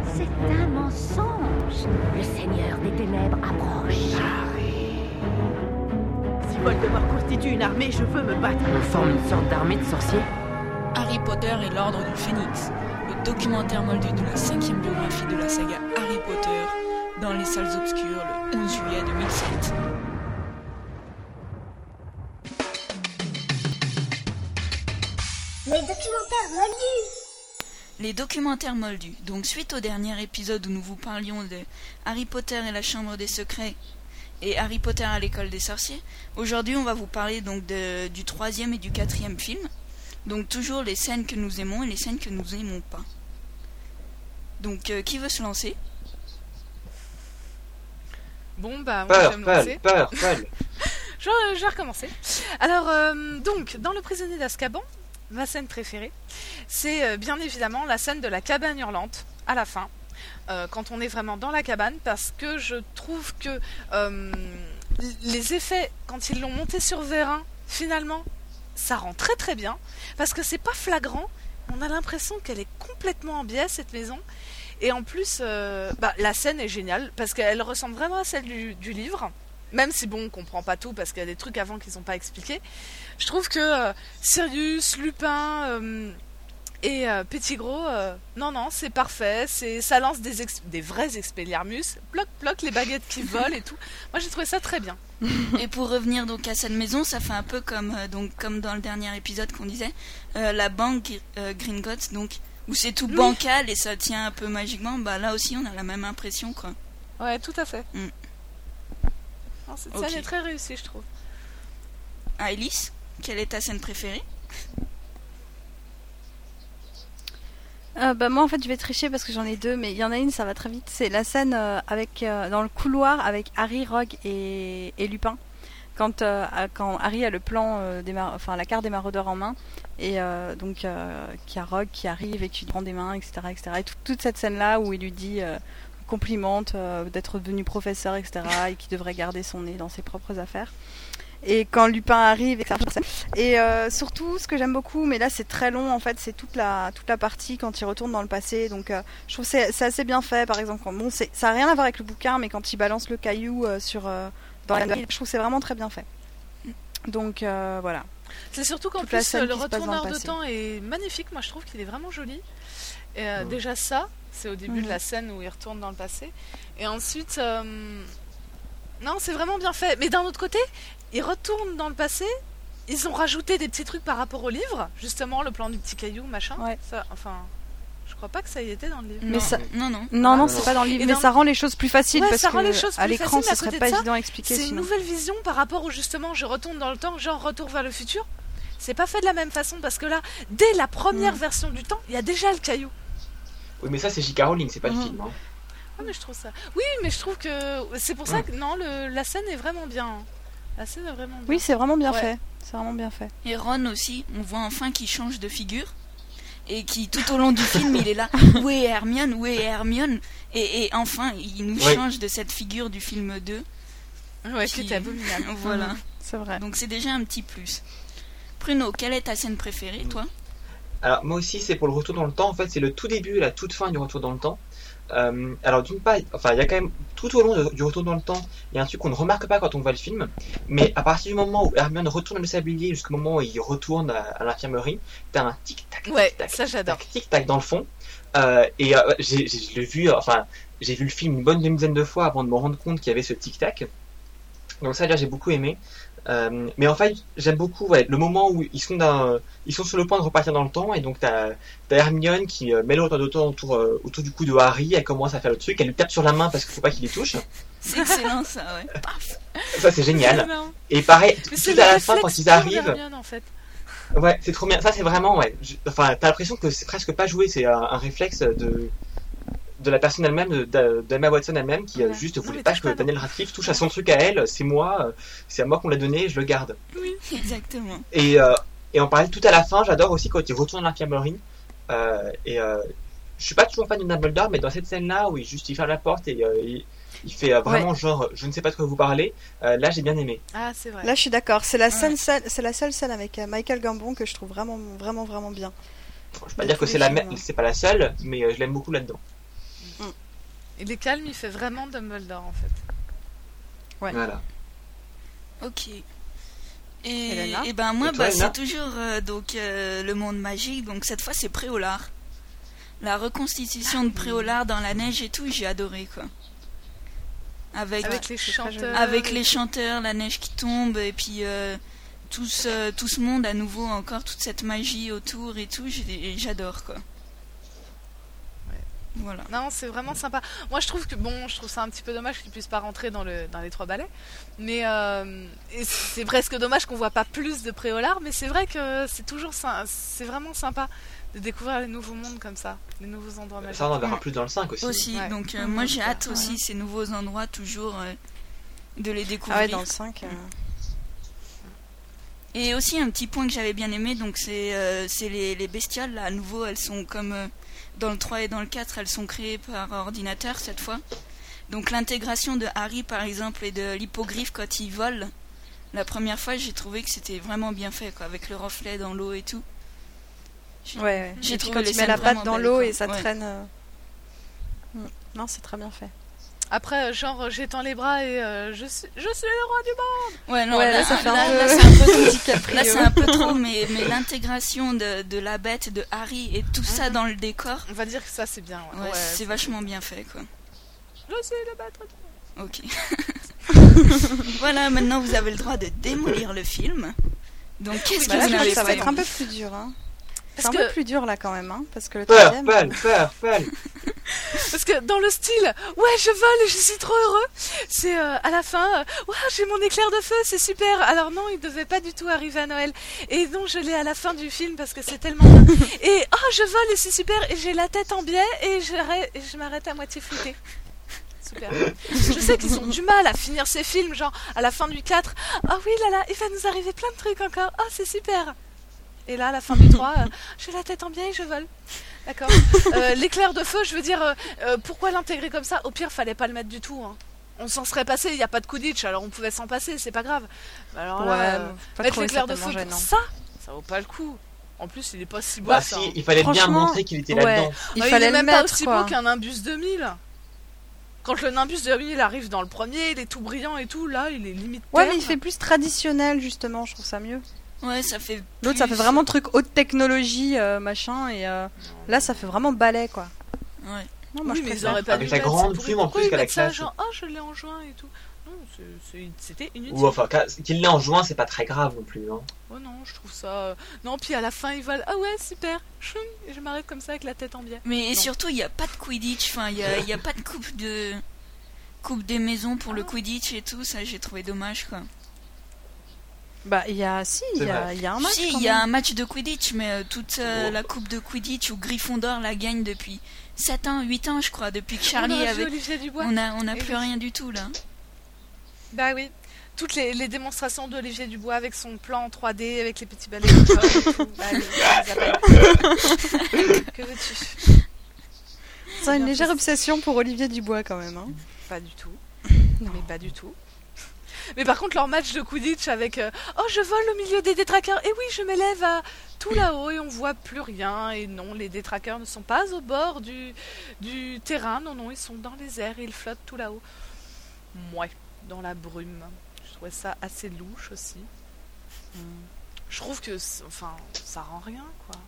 [SPEAKER 13] C'est un mensonge. Le Seigneur des Ténèbres approche.
[SPEAKER 16] Si Voldemort constitue une armée, je veux me battre.
[SPEAKER 17] On forme une sorte d'armée de sorciers
[SPEAKER 18] Harry Potter et l'Ordre du Phénix, le documentaire moldu de la cinquième biographie de la saga Harry Potter, dans les salles obscures le 11 juillet 2007.
[SPEAKER 13] Les documentaires moldus
[SPEAKER 18] Les documentaires moldus. Donc suite au dernier épisode où nous vous parlions de Harry Potter et la Chambre des Secrets et Harry Potter à l'école des sorciers, aujourd'hui on va vous parler donc de, du troisième et du quatrième film. Donc toujours les scènes que nous aimons et les scènes que nous aimons pas. Donc euh, qui veut se lancer?
[SPEAKER 5] Bon, bah, moi,
[SPEAKER 2] Peur,
[SPEAKER 5] je vais me
[SPEAKER 2] Paul,
[SPEAKER 5] lancer.
[SPEAKER 2] peur, <laughs>
[SPEAKER 5] je, je vais recommencer. Alors, euh, donc, dans Le prisonnier d'Azkaban, ma scène préférée, c'est euh, bien évidemment la scène de la cabane hurlante, à la fin, euh, quand on est vraiment dans la cabane, parce que je trouve que euh, les effets, quand ils l'ont monté sur Vérin, finalement, ça rend très très bien, parce que c'est pas flagrant, on a l'impression qu'elle est complètement en biais, cette maison, et en plus, bah, la scène est géniale parce qu'elle ressemble vraiment à celle du livre. Même si bon, on comprend pas tout parce qu'il y a des trucs avant qu'ils n'ont pas expliqué. Je trouve que euh, Sirius, Lupin euh, et euh, Petit Gros, euh, non non, c'est parfait. C'est ça lance des ex- des vrais Expelliarmus, bloc bloc les baguettes qui <laughs> volent et tout. Moi j'ai trouvé ça très bien.
[SPEAKER 18] Et pour revenir donc à cette maison, ça fait un peu comme donc comme dans le dernier épisode qu'on disait, la banque Gringotts, donc où c'est tout
[SPEAKER 5] Oui.
[SPEAKER 18] bancal et ça tient un peu magiquement. Bah là aussi, on a la même impression quoi.
[SPEAKER 5] Ouais, tout à fait.
[SPEAKER 18] Mm.
[SPEAKER 5] Cette scène est très réussie, je trouve.
[SPEAKER 18] Ah, Elise, quelle est ta scène préférée?
[SPEAKER 3] Euh, bah, moi en fait je vais tricher parce que j'en ai deux mais il y en a une ça va très vite. C'est la scène euh, avec euh, dans le couloir avec Harry, Rogue et, et Lupin. Quand, euh, quand Harry a le plan euh, des mar- enfin la carte des maraudeurs en main et euh, donc euh, qu'il y a Rogue qui arrive et qui lui prend des mains etc etc et tout- toute cette scène là où il lui dit euh, complimente euh, d'être devenu professeur etc et qu'il devrait garder son nez dans ses propres affaires. Et quand Lupin arrive et, que ça- et euh, surtout ce que j'aime beaucoup mais là c'est très long en fait c'est toute la toute la partie quand il retourne dans le passé. Donc euh, je trouve que c'est c'est assez bien fait par exemple quand, bon c'est ça a rien à voir avec le bouquin mais quand il balance le caillou euh, sur euh, dans la je trouve que c'est vraiment très bien fait. Donc euh, voilà.
[SPEAKER 5] C'est surtout qu'en plus
[SPEAKER 3] scène
[SPEAKER 5] le
[SPEAKER 3] qui
[SPEAKER 5] retourneur de temps est magnifique. Moi je trouve qu'il est vraiment joli. Et déjà ça, c'est au début
[SPEAKER 3] Mhm.
[SPEAKER 5] de la scène où il retourne dans le passé. Et ensuite, euh, non, c'est vraiment bien fait. Mais d'un autre côté, il retourne dans le passé. Ils ont rajouté des petits trucs par rapport au livre, justement le plan du petit caillou, machin. Ça, enfin, je crois pas que ça y était dans le livre.
[SPEAKER 3] mais ça
[SPEAKER 18] non non
[SPEAKER 3] non non c'est pas dans le livre
[SPEAKER 5] Et
[SPEAKER 3] mais
[SPEAKER 5] dans-
[SPEAKER 3] ça rend les choses plus faciles
[SPEAKER 5] Ouais,
[SPEAKER 3] parce
[SPEAKER 5] ça
[SPEAKER 3] que
[SPEAKER 5] rend les choses
[SPEAKER 3] à
[SPEAKER 5] plus
[SPEAKER 3] l'écran
[SPEAKER 5] à
[SPEAKER 3] serait
[SPEAKER 5] côté de
[SPEAKER 3] pas
[SPEAKER 5] ça,
[SPEAKER 3] évident à expliquer
[SPEAKER 5] C'est une nouvelle vision par rapport où justement je retourne dans le temps, genre retour vers le futur. C'est pas fait de la même façon parce que là, dès la première
[SPEAKER 3] Mm.
[SPEAKER 5] version du temps, il y a déjà le caillou.
[SPEAKER 2] Oui, mais ça, c'est J.K. Rowling, c'est pas le
[SPEAKER 5] Mhm.
[SPEAKER 2] film. hein.
[SPEAKER 5] Ah, mais je trouve ça. Oui, mais je trouve que c'est pour ça que non, le- la scène est vraiment bien. La scène est vraiment bien.
[SPEAKER 3] oui c'est vraiment bien
[SPEAKER 5] Ouais.
[SPEAKER 3] fait c'est vraiment bien fait
[SPEAKER 18] Et Ron aussi, on voit enfin qu'il change de figure. Et qui, tout au long du <laughs> film, il est là. Où est Hermione? Où est Hermione? Et, et enfin, il nous
[SPEAKER 2] Ouais.
[SPEAKER 18] change de cette figure du film 2.
[SPEAKER 5] Ouais, qui était abominable. <laughs>
[SPEAKER 18] voilà.
[SPEAKER 3] C'est vrai
[SPEAKER 18] Donc c'est déjà un petit plus. Pruno, quelle est ta scène préférée, toi?
[SPEAKER 2] Alors moi aussi c'est pour le retour dans le temps. En fait c'est le tout début et la toute fin du retour dans le temps. Euh, alors d'une part, enfin il y a quand même tout au long du retour dans le temps, il y a un truc qu'on ne remarque pas quand on voit le film, mais à partir du moment où Hermione retourne le sablier jusqu'au moment où il retourne à, l'infirmerie, t'as un tic tac.
[SPEAKER 5] Ouais, ça j'adore.
[SPEAKER 2] Tic tac dans le fond. Euh, et euh, j'ai vu, enfin j'ai vu le film une bonne demi-dizaine de fois avant de me rendre compte qu'il y avait ce tic tac. Donc ça, j'ai beaucoup aimé. Euh, mais en fait, j'aime beaucoup ouais, le moment où ils sont, ils sont sur le point de repartir dans le temps, et donc t'as as Hermione qui euh, met le de temps autour, euh, autour du cou de Harry, elle commence à faire le truc, elle lui tape sur la main parce qu'il faut pas qu'il les touche.
[SPEAKER 18] C'est excellent ça, ouais. <laughs>
[SPEAKER 2] ça c'est génial. Et pareil, tout à la fin quand ils arrivent.
[SPEAKER 5] En fait.
[SPEAKER 2] Ouais, c'est trop bien. Ça c'est vraiment ouais. Enfin, t'as l'impression que c'est presque pas joué, c'est un réflexe de de la personne elle-même, d'Emma Watson elle-même, qui a juste voulait pas que Daniel Radcliffe touche à son truc à elle. C'est moi, euh, c'est à moi qu'on l'a donné, je le garde.
[SPEAKER 18] Oui, <laughs> exactement.
[SPEAKER 2] Et, euh, et on parlait tout à la fin, j'adore aussi quand il retourne à l'infirmerie. Euh, et euh, je suis pas toujours fan de Dumbledore, mais dans cette scène-là où il juste il ferme la porte et il, fait vraiment genre je ne sais pas de quoi vous parlez, là j'ai bien aimé.
[SPEAKER 5] Ah c'est vrai.
[SPEAKER 3] Là je suis d'accord, c'est la, scène, c'est la seule scène avec Michael Gambon que je trouve vraiment vraiment vraiment bien.
[SPEAKER 2] je vais pas dire que c'est la c'est pas la seule, mais je l'aime beaucoup là-dedans.
[SPEAKER 5] Il est calme, il fait vraiment Dumbledore en fait.
[SPEAKER 2] Ouais. Voilà.
[SPEAKER 18] Ok. Et, et ben moi, bah, c'est toujours euh, donc euh, le monde magique. Donc cette fois, c'est Préolard. La reconstitution de Préolard dans la neige et tout, j'ai adoré quoi.
[SPEAKER 5] Avec, avec les chanteurs,
[SPEAKER 18] avec les chanteurs, la neige qui tombe et puis euh, tout ce tout ce monde à nouveau encore toute cette magie autour et tout, j'adore quoi.
[SPEAKER 5] Voilà. Non, c'est vraiment sympa. Moi, je trouve que bon, je trouve ça un petit peu dommage qu'ils puissent pas rentrer dans le dans les trois ballets, mais euh, c'est presque dommage qu'on voit pas plus de préolard. Mais c'est vrai que c'est toujours c'est vraiment sympa de découvrir les nouveaux mondes comme ça, les nouveaux endroits magiques.
[SPEAKER 2] Ça, on en verra plus dans le 5 aussi.
[SPEAKER 18] Aussi, donc euh, moi j'ai hâte aussi ces nouveaux endroits toujours euh, de les découvrir. Ah
[SPEAKER 3] ouais, dans le 5.
[SPEAKER 18] Et aussi un petit point que j'avais bien aimé, donc c'est les, les bestioles là, à nouveau, elles sont comme dans le 3 et dans le 4, elles sont créées par ordinateur cette fois. Donc l'intégration de Harry par exemple et de l'hippogriffe quand il vole, la première fois j'ai trouvé que c'était vraiment bien fait quoi, avec le reflet dans l'eau et tout.
[SPEAKER 3] Ouais, j'ai trouvé quand il met la patte dans l'eau et ça traîne. Euh, mm. Non, c'est très bien fait.
[SPEAKER 5] Après, genre, j'étends les bras et euh, je, suis, je suis le roi du monde.
[SPEAKER 18] Ouais, non, là, ça fait un peu... <laughs> c'est un peu Là, c'est un peu trop, mais, mais l'intégration de, de la bête, de Harry et tout ça mhm. dans le décor.
[SPEAKER 5] On va dire que ça, c'est bien.
[SPEAKER 18] Ouais, ouais c'est vachement bien fait, quoi.
[SPEAKER 5] Je suis le maître.
[SPEAKER 18] Ok. <laughs> voilà, maintenant vous avez le droit de démolir le film. Donc, qu'est-ce que vous
[SPEAKER 3] avez Ça va être un peu plus dur, hein. C'est un que... peu plus dur là quand même, hein, parce que le
[SPEAKER 2] peur, troisième... Peur, peur, <laughs>
[SPEAKER 5] Parce que dans le style, ouais, je vole et je suis trop heureux. C'est euh, à la fin, euh, ouais, j'ai mon éclair de feu, c'est super. Alors non, il devait pas du tout arriver à Noël. Et donc je l'ai à la fin du film parce que c'est tellement bien. <laughs> Et oh, je vole et c'est super. Et j'ai la tête en biais et je m'arrête à moitié floutée. <laughs> Super. Je sais qu'ils ont du mal à finir ces films, genre à la fin du 4. Oh oui, là là, il va nous arriver plein de trucs encore. Oh, c'est super. Et là, à la fin du <laughs> 3, euh, j'ai la tête en biais et je vole. D'accord euh, <laughs> L'éclair de feu, je veux dire, euh, pourquoi l'intégrer comme ça? Au pire, fallait pas le mettre du tout. Hein. On s'en serait passé, il n'y a pas de Quidditch, alors on pouvait s'en passer, c'est pas grave. Alors là, mettre l'éclair de feu pour ça, ça vaut pas le coup. En plus, il est pas si beau.
[SPEAKER 2] Bah, si, il fallait bien montrer qu'il était là-dedans.
[SPEAKER 5] Il, fallait est même pas aussi beau qu'un Nimbus 2000. Quand le Nimbus 2000 arrive dans le premier, il est tout brillant et tout, là, il est limite.
[SPEAKER 3] Ouais, mais il fait plus traditionnel, justement, je trouve ça mieux.
[SPEAKER 18] Ouais, ça fait.
[SPEAKER 3] L'autre, ça fait vraiment truc haute technologie, euh, machin, et euh, là, ça fait vraiment balai, quoi.
[SPEAKER 18] Ouais.
[SPEAKER 5] Non, moi, je mais ils auraient pas
[SPEAKER 2] Avec la grande plume en plus qu'à la classe.
[SPEAKER 5] genre, oh, je l'ai en juin et tout. Non, c'était inutile.
[SPEAKER 2] Ou enfin, qu'il l'ait en juin, c'est pas très grave non plus. Hein.
[SPEAKER 5] Oh non, je trouve ça. Euh, non, puis à la fin, ils volent. Ah ouais, super. Et je m'arrête comme ça avec la tête en biais.
[SPEAKER 18] Mais surtout, il n'y a pas de Quidditch. Enfin, il n'y a, y a pas de coupe de coupe des maisons pour le Quidditch et tout. Ça, j'ai trouvé dommage, quoi.
[SPEAKER 3] Bah, il y a, si, il y, y, a un match.
[SPEAKER 18] Si, il y a un match de Quidditch, mais euh, toute euh, la coupe de Quidditch où Gryffondor la gagne depuis 7 ans, 8 ans, je crois, depuis que Charlie on avait. On a, on a plus rien du tout là.
[SPEAKER 5] Bah oui. Toutes les, les démonstrations d'Olivier Dubois avec son plan en 3D, avec les petits balais. bah, <laughs> que veux-tu?
[SPEAKER 3] C'est une légère obsession pour Olivier Dubois quand même. Hein.
[SPEAKER 5] Pas du tout. Mais pas du tout. Mais par contre, leur match de Quidditch avec euh, Oh, je vole au milieu des détraqueurs, et oui, je m'élève à tout là-haut et on voit plus rien. Et non, les détraqueurs ne sont pas au bord du, du terrain, non, non, ils sont dans les airs et ils flottent tout là-haut. Moi, dans la brume. Je trouvais ça assez louche aussi. Je trouve que enfin, ça rend rien, quoi.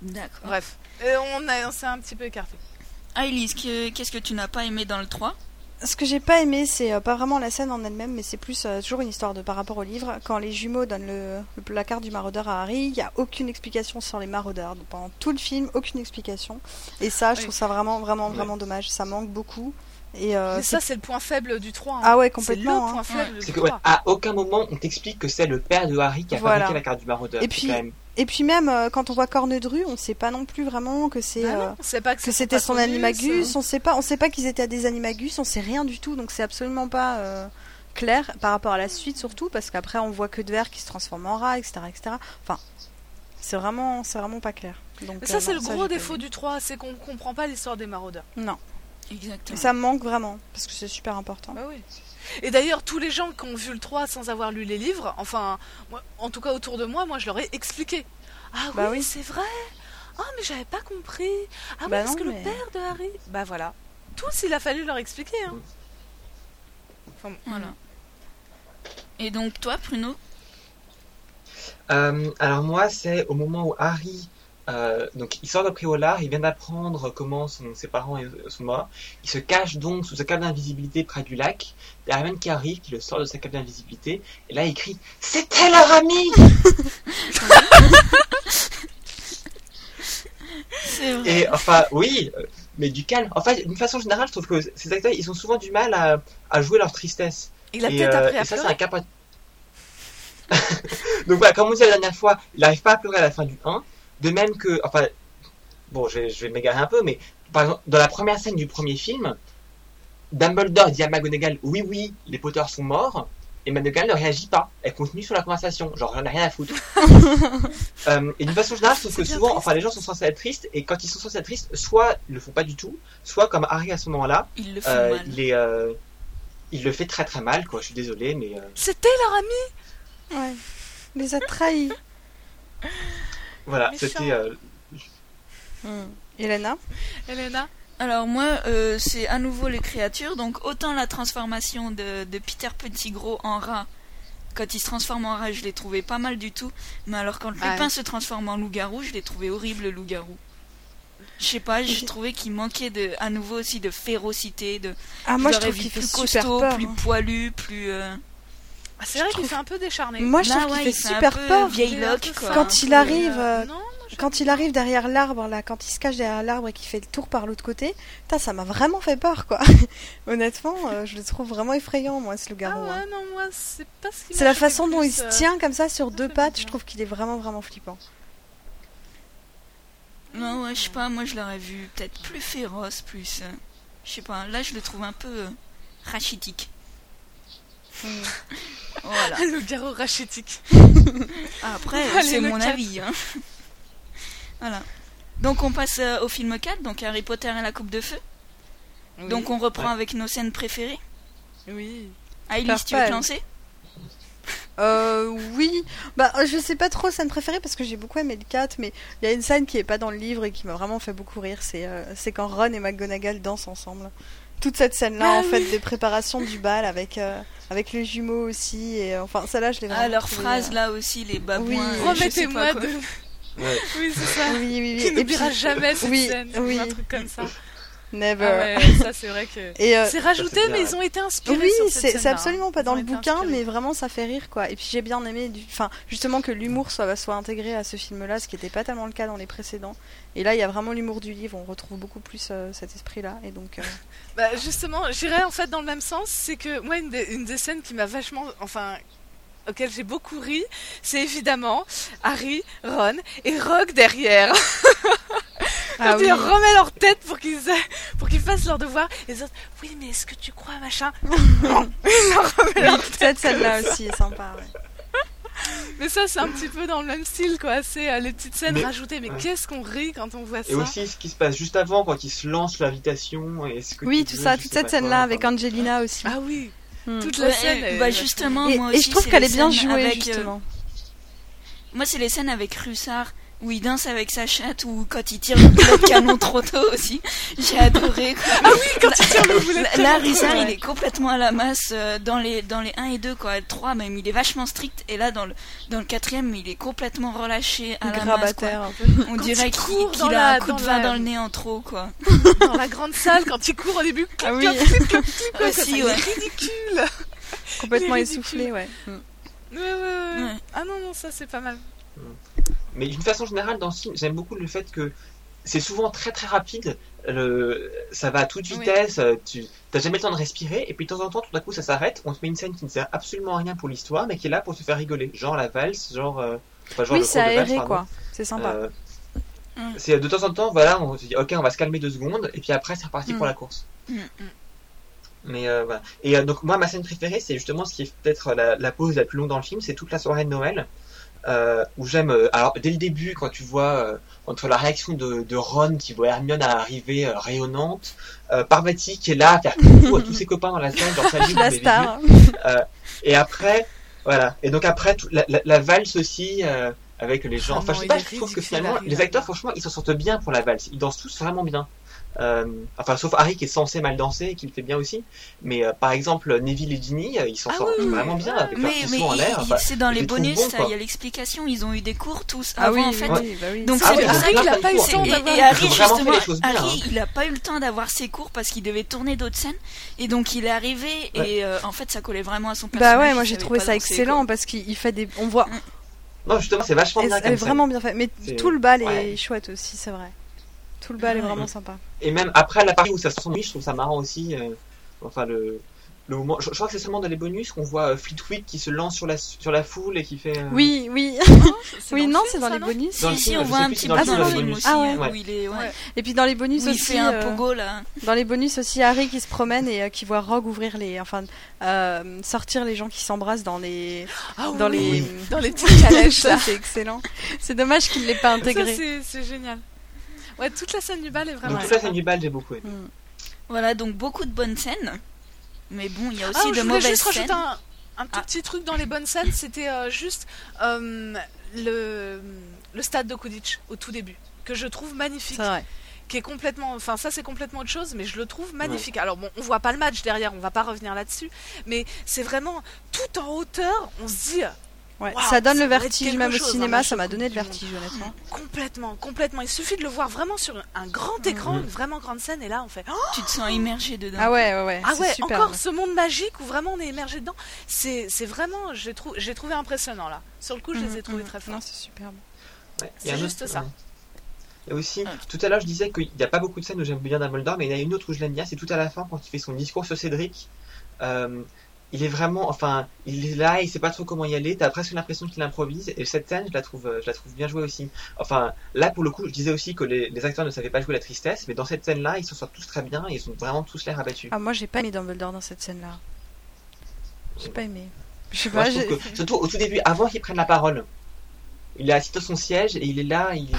[SPEAKER 18] D'accord.
[SPEAKER 5] Bref, et on, a, on s'est un petit peu écarté.
[SPEAKER 18] Ah, Elise, qu'est-ce que tu n'as pas aimé dans le 3
[SPEAKER 3] ce que j'ai pas aimé, c'est euh, pas vraiment la scène en elle-même, mais c'est plus euh, toujours une histoire de par rapport au livre. Quand les jumeaux donnent le, le la carte du maraudeur à Harry, il n'y a aucune explication sur les maraudeurs. pendant tout le film, aucune explication. Et ça, je trouve ça vraiment, vraiment, vraiment dommage. Ça manque beaucoup. Et euh,
[SPEAKER 5] mais ça, c'est le point faible du 3. Hein.
[SPEAKER 3] Ah ouais, complètement.
[SPEAKER 5] C'est le point hein. faible
[SPEAKER 2] du 3. à aucun moment on t'explique que c'est le père de Harry qui a fabriqué la carte du maraudeur.
[SPEAKER 3] Et puis, et puis même euh, quand on voit Cornedru, on sait pas non plus vraiment que c'est
[SPEAKER 5] bah euh, que,
[SPEAKER 3] c'était son animagus. On sait pas, on sait pas qu'ils étaient à des animagus. On sait rien du tout. Donc c'est absolument pas clair par rapport à la suite surtout parce qu'après on voit que de verre qui se transforme en rat, etc., etc. Enfin, c'est vraiment, c'est vraiment pas clair.
[SPEAKER 5] Donc ça c'est le gros défaut du 3, c'est qu'on comprend pas l'histoire des maraudeurs.
[SPEAKER 3] Non. Ça me manque vraiment, parce que c'est super important.
[SPEAKER 5] Bah oui. Et d'ailleurs, tous les gens qui ont vu le 3 sans avoir lu les livres, enfin, moi, en tout cas autour de moi, moi je leur ai expliqué. Ah bah oui, c'est vrai Ah, mais j'avais pas compris Ah bah oui, parce que le père de Harry. Bah voilà. Tous, il a fallu leur expliquer. Hein.
[SPEAKER 18] Enfin, voilà. Et donc, toi, Pruno
[SPEAKER 2] euh, Alors, moi, c'est au moment où Harry euh, donc il sort de Préolard, il vient d'apprendre comment ses parents sont morts. Il se cache donc sous sa cape d'invisibilité près du lac. Il y a Hermione qui arrive, qui le sort de sa cape d'invisibilité. Et là il crie C'était leur ami Et enfin, oui, euh, mais du calme. En fait, d'une façon générale, je trouve que ces acteurs, ils ont souvent du mal à, jouer leur tristesse.
[SPEAKER 5] Il a peut-être appris à
[SPEAKER 2] ça, c'est un cap. <laughs> donc voilà, comme on disait la dernière fois, il n'arrive pas à pleurer à la fin du 1. De même que, enfin, bon, je, vais m'égarer un peu, mais par exemple, dans la première scène du premier film, Dumbledore dit à McGonagall, oui, oui, les Potters sont morts, et McGonagall ne réagit pas. Elle continue sur la conversation, genre, j'en ai rien à foutre. <laughs> euh, et d'une façon générale, je trouve que souvent, enfin, les gens sont censés être tristes, et quand ils sont censés être tristes, soit ils le font pas du tout, soit comme Harry à ce moment-là,
[SPEAKER 18] il le, euh,
[SPEAKER 2] Il, euh, il le fait très très mal, quoi. Je suis désolé, mais. Euh,
[SPEAKER 5] C'était leur ami?
[SPEAKER 3] Ouais. Il les a trahis. <laughs>
[SPEAKER 2] Voilà, c'était. Euh...
[SPEAKER 3] Hmm. Elena
[SPEAKER 5] Elena
[SPEAKER 18] alors moi, euh, c'est à nouveau les créatures, donc autant la transformation de, de Peter Petit Gros en rat, quand il se transforme en rat, je l'ai trouvé pas mal du tout, mais alors quand Lupin se transforme en loup-garou, je l'ai trouvé horrible loup-garou. Je sais pas, j'ai trouvé qu'il manquait de, à nouveau aussi de férocité, de.
[SPEAKER 3] Ah moi je trouve qu'il
[SPEAKER 18] plus
[SPEAKER 3] costaud,
[SPEAKER 18] plus hein. poilu, plus. Euh,
[SPEAKER 5] ah, c'est vrai qu'il fait un peu décharné.
[SPEAKER 3] Moi, je trouve
[SPEAKER 18] bah
[SPEAKER 3] qu'il fait super peur.
[SPEAKER 18] Vieille
[SPEAKER 3] Quand il arrive, euh, quand il arrive derrière l'arbre, là, quand il se cache derrière l'arbre et qu'il fait le tour par l'autre côté, ça m'a vraiment fait peur, quoi. <laughs> Honnêtement, euh, je le trouve vraiment effrayant, moi, ce loup-garou.
[SPEAKER 5] Ah ouais, non, moi, c'est pas ce
[SPEAKER 3] C'est la façon dont il se euh, tient comme ça sur deux pattes, je trouve qu'il est vraiment, vraiment flippant.
[SPEAKER 18] Non, ouais, je sais pas, moi, je l'aurais vu peut-être plus féroce, plus. je sais pas, là, je le trouve un peu rachitique.
[SPEAKER 5] Voilà. <laughs> Le garrot rachitique.
[SPEAKER 18] Après, c'est mon avis. Hein. voilà. Donc on passe euh, au film 4, donc Harry Potter et la Coupe de Feu. Donc on reprend avec nos scènes préférées.
[SPEAKER 5] Oui.
[SPEAKER 18] Alice, tu veux te lancer
[SPEAKER 3] euh, oui, bah je sais pas trop scène préférée parce que j'ai beaucoup aimé le 4, mais il y a une scène qui est pas dans le livre et qui m'a vraiment fait beaucoup rire, c'est euh, c'est quand Ron et McGonagall dansent ensemble toute cette scène-là, ah en fait, des préparations du bal avec, euh, avec les jumeaux aussi. Et euh, enfin, celle-là, je l'ai vraiment.
[SPEAKER 18] Ah, leur phrase euh, là aussi, les babouins.
[SPEAKER 5] Oui, remettez-moi de. Oui, c'est ça.
[SPEAKER 3] Oui, oui, oui.
[SPEAKER 5] Qui n'oubliera jamais cette
[SPEAKER 3] oui,
[SPEAKER 5] scène.
[SPEAKER 3] Oui.
[SPEAKER 5] Un truc comme ça.
[SPEAKER 3] Never.
[SPEAKER 5] Ah ouais, ça c'est vrai que. <laughs> c'est rajouté, mais ils ont été inspirés.
[SPEAKER 3] Oui,
[SPEAKER 5] c'est
[SPEAKER 3] absolument pas dans le bouquin, mais vraiment ça fait rire quoi. Et puis j'ai bien aimé, du... enfin justement que l'humour soit soit intégré à ce film-là, ce qui n'était pas tellement le cas dans les précédents. Et là, il y a vraiment l'humour du livre. On retrouve beaucoup plus euh, cet esprit-là. Et donc. Euh, <laughs>
[SPEAKER 5] bah justement, j'irais en fait dans le même sens. C'est que moi, une des, une des scènes qui m'a vachement, enfin, auquel j'ai beaucoup ri, c'est évidemment Harry, Ron et Rogue derrière. <laughs> Ah Quand ils remettent leur tête pour qu'ils pour qu'ils fassent leur devoir et ils oui mais est-ce que tu crois machin? <laughs>
[SPEAKER 3] Cette scène-là aussi est sympa. <laughs>
[SPEAKER 5] Mais ça, c'est un petit peu dans le même style, quoi. C'est euh, les petites scènes rajoutées. Mais qu'est-ce qu'on rit quand on voit ça?
[SPEAKER 2] Et aussi ce qui se passe juste avant, quand ils se lancent l'invitation. Et ce que
[SPEAKER 3] oui, tout ça, toute cette scène-là avec Angelina aussi.
[SPEAKER 5] Ah oui. Hmm. Toute la scène.
[SPEAKER 18] Bah justement, moi aussi,
[SPEAKER 3] et je trouve qu'elle est bien jouée
[SPEAKER 18] avec,
[SPEAKER 3] justement.
[SPEAKER 18] Moi, c'est les scènes avec Russard où il danse avec sa chatte ou quand il tire le boulet de canon trop tôt aussi. J'ai adoré.
[SPEAKER 5] Ah oui, quand il tire le boulet de canon.
[SPEAKER 18] Là, Russard, il est complètement à la masse euh, dans les dans les 1 et 2 quoi, 3 même, il est vachement strict et là dans le dans le quatrième, il est complètement relâché à la masse quoi. On dirait qu'il a un coup de vin dans le nez en trop quoi.
[SPEAKER 5] Dans la grande salle quand il court au début. Ah oui. Aussi, ouais. ridicule.
[SPEAKER 3] Complètement essoufflé, ouais.
[SPEAKER 5] Ouais, ouais, ouais. Ah non, non, ça c'est pas mal.
[SPEAKER 2] Mais d'une façon générale, dans ce film, j'aime beaucoup le fait que c'est souvent très très rapide. Le... Ça va à toute vitesse, tu n'as jamais le temps de respirer, et puis de temps en temps, tout d'un coup, ça s'arrête. On te met une scène qui ne sert absolument à rien pour l'histoire, mais qui est là pour te faire rigoler. Genre la valse, genre. Euh...
[SPEAKER 3] Enfin, genre oui, c'est aéré, quoi. C'est sympa.
[SPEAKER 2] Euh... Mm. C'est de temps en temps, voilà, on se dit, ok, on va se calmer deux secondes, et puis après, c'est reparti mm. pour la course. Mm, mais euh, voilà. Et euh, donc moi ma scène préférée c'est justement ce qui est peut-être la, la, pause la plus longue dans le film, c'est toute la soirée de Noël euh, où j'aime. Euh, alors dès le début, quand tu vois euh, entre la réaction de, de, Ron qui voit Hermione arriver euh, rayonnante, Parvati qui est là à faire coucou à tous ses copains dans la salle, dans sa <laughs>
[SPEAKER 3] la star.
[SPEAKER 2] et après, voilà. Et donc après la, la, la valse aussi avec les gens. Enfin, je sais pas, je trouve que finalement les acteurs, franchement, ils s'en sortent bien pour la valse. Ils dansent tous vraiment bien. Euh, enfin, sauf Harry qui est censé mal danser et qui le fait bien aussi. Mais euh, par exemple, Neville et Ginny, euh, ils s'en ah sortent vraiment bien avec
[SPEAKER 18] mais, mais
[SPEAKER 2] en l'air.
[SPEAKER 18] c'est dans les bonus, il y a l'explication. Ils ont eu des cours tous
[SPEAKER 3] ah
[SPEAKER 18] avant
[SPEAKER 3] oui,
[SPEAKER 18] en fait.
[SPEAKER 3] Bah
[SPEAKER 18] oui. Donc
[SPEAKER 3] ah
[SPEAKER 18] c'est
[SPEAKER 3] pour
[SPEAKER 18] ça qu'il
[SPEAKER 3] a pas eu le temps
[SPEAKER 18] d'avoir. Et, Harry justement, Harry, hein. il a pas eu le temps d'avoir ses cours parce qu'il devait tourner d'autres scènes. Et donc il est arrivé et en fait ça collait vraiment à son personnage.
[SPEAKER 3] Bah ouais, moi j'ai trouvé ça excellent parce qu'il fait des, on voit.
[SPEAKER 2] Non justement, c'est vachement bien.
[SPEAKER 3] C'est vraiment bien fait. Mais tout le bal est chouette aussi, c'est vrai. Tout le bal est vraiment sympa.
[SPEAKER 2] Et même après la partie où ça se je trouve ça marrant aussi. Euh, enfin, le, le moment. Je, crois que c'est seulement dans les bonus qu'on voit euh, Fleetwood qui se lance sur la, sur la foule et qui fait. Euh,
[SPEAKER 3] oui, oui. <laughs> oui, non, c'est dans les bonus.
[SPEAKER 18] Si, si, on voit un petit peu dans le film aussi. Ah ouais. il est, ouais.
[SPEAKER 3] Et puis dans les bonus aussi.
[SPEAKER 18] Il fait un pogo là.
[SPEAKER 3] Dans les bonus aussi, Harry qui se promène et qui voit Rogue ouvrir les. Enfin, sortir les gens qui s'embrassent dans les.
[SPEAKER 5] Ah
[SPEAKER 3] dans les.
[SPEAKER 5] Dans les petites calèches là.
[SPEAKER 3] C'est excellent. C'est dommage qu'il ne l'ait pas intégré.
[SPEAKER 5] C'est génial. Ouais, toute la scène du bal est vraiment.
[SPEAKER 2] toute la scène du bal, j'ai beaucoup aimé. Mm.
[SPEAKER 18] Voilà, donc beaucoup de bonnes scènes. Mais bon, il y a aussi
[SPEAKER 5] ah,
[SPEAKER 18] de
[SPEAKER 5] je
[SPEAKER 18] mauvaises
[SPEAKER 5] juste
[SPEAKER 18] scènes.
[SPEAKER 5] Rajouter un, un tout ah. petit truc dans les bonnes scènes, c'était euh, juste euh, le, le stade de Kudich au tout début, que je trouve magnifique.
[SPEAKER 3] Vrai.
[SPEAKER 5] Qui est complètement, enfin ça c'est complètement autre chose, mais je le trouve magnifique. Alors bon, on voit pas le match derrière, on va pas revenir là-dessus, mais c'est vraiment tout en hauteur. On se dit,
[SPEAKER 3] Ouais, ça donne le vertige, même au cinéma, ça m'a donné le vertige, honnêtement. <gasps>
[SPEAKER 5] Complètement, complètement. Il suffit de le voir vraiment sur un grand écran, une vraiment grande scène, et là on fait.
[SPEAKER 18] tu te sens immergé dedans.
[SPEAKER 3] Ah ouais, ouais, ouais.
[SPEAKER 5] Ah ouais, encore ce monde magique où vraiment on est immergé dedans. C'est, c'est vraiment, j'ai, trou... j'ai trouvé impressionnant là. Sur le coup, je les ai mhm, trouvés mhm. très forts.
[SPEAKER 3] c'est superbe.
[SPEAKER 5] Ouais, c'est juste ça.
[SPEAKER 2] Et aussi, tout à l'heure, je disais qu'il n'y a pas beaucoup de scènes où j'aime bien Dumbledore, mais il y en a une autre où je l'aime bien, c'est tout à la fin quand il fait son discours sur Cédric. Euh, il est vraiment, enfin, il est là, il sait pas trop comment y aller. T'as presque l'impression qu'il improvise. Et cette scène, je la trouve, je la trouve bien jouée aussi. Enfin, là pour le coup, je disais aussi que les, acteurs ne savaient pas jouer la tristesse, mais dans cette scène-là, ils s'en sortent tous très bien. Et ils ont vraiment tous l'air abattus.
[SPEAKER 3] Ah moi, j'ai pas aimé Dumbledore dans cette scène-là. J'ai pas aimé. Je sais pas.
[SPEAKER 2] surtout au tout début, avant qu'il prenne la parole, il est assis dans son siège et il est là, il,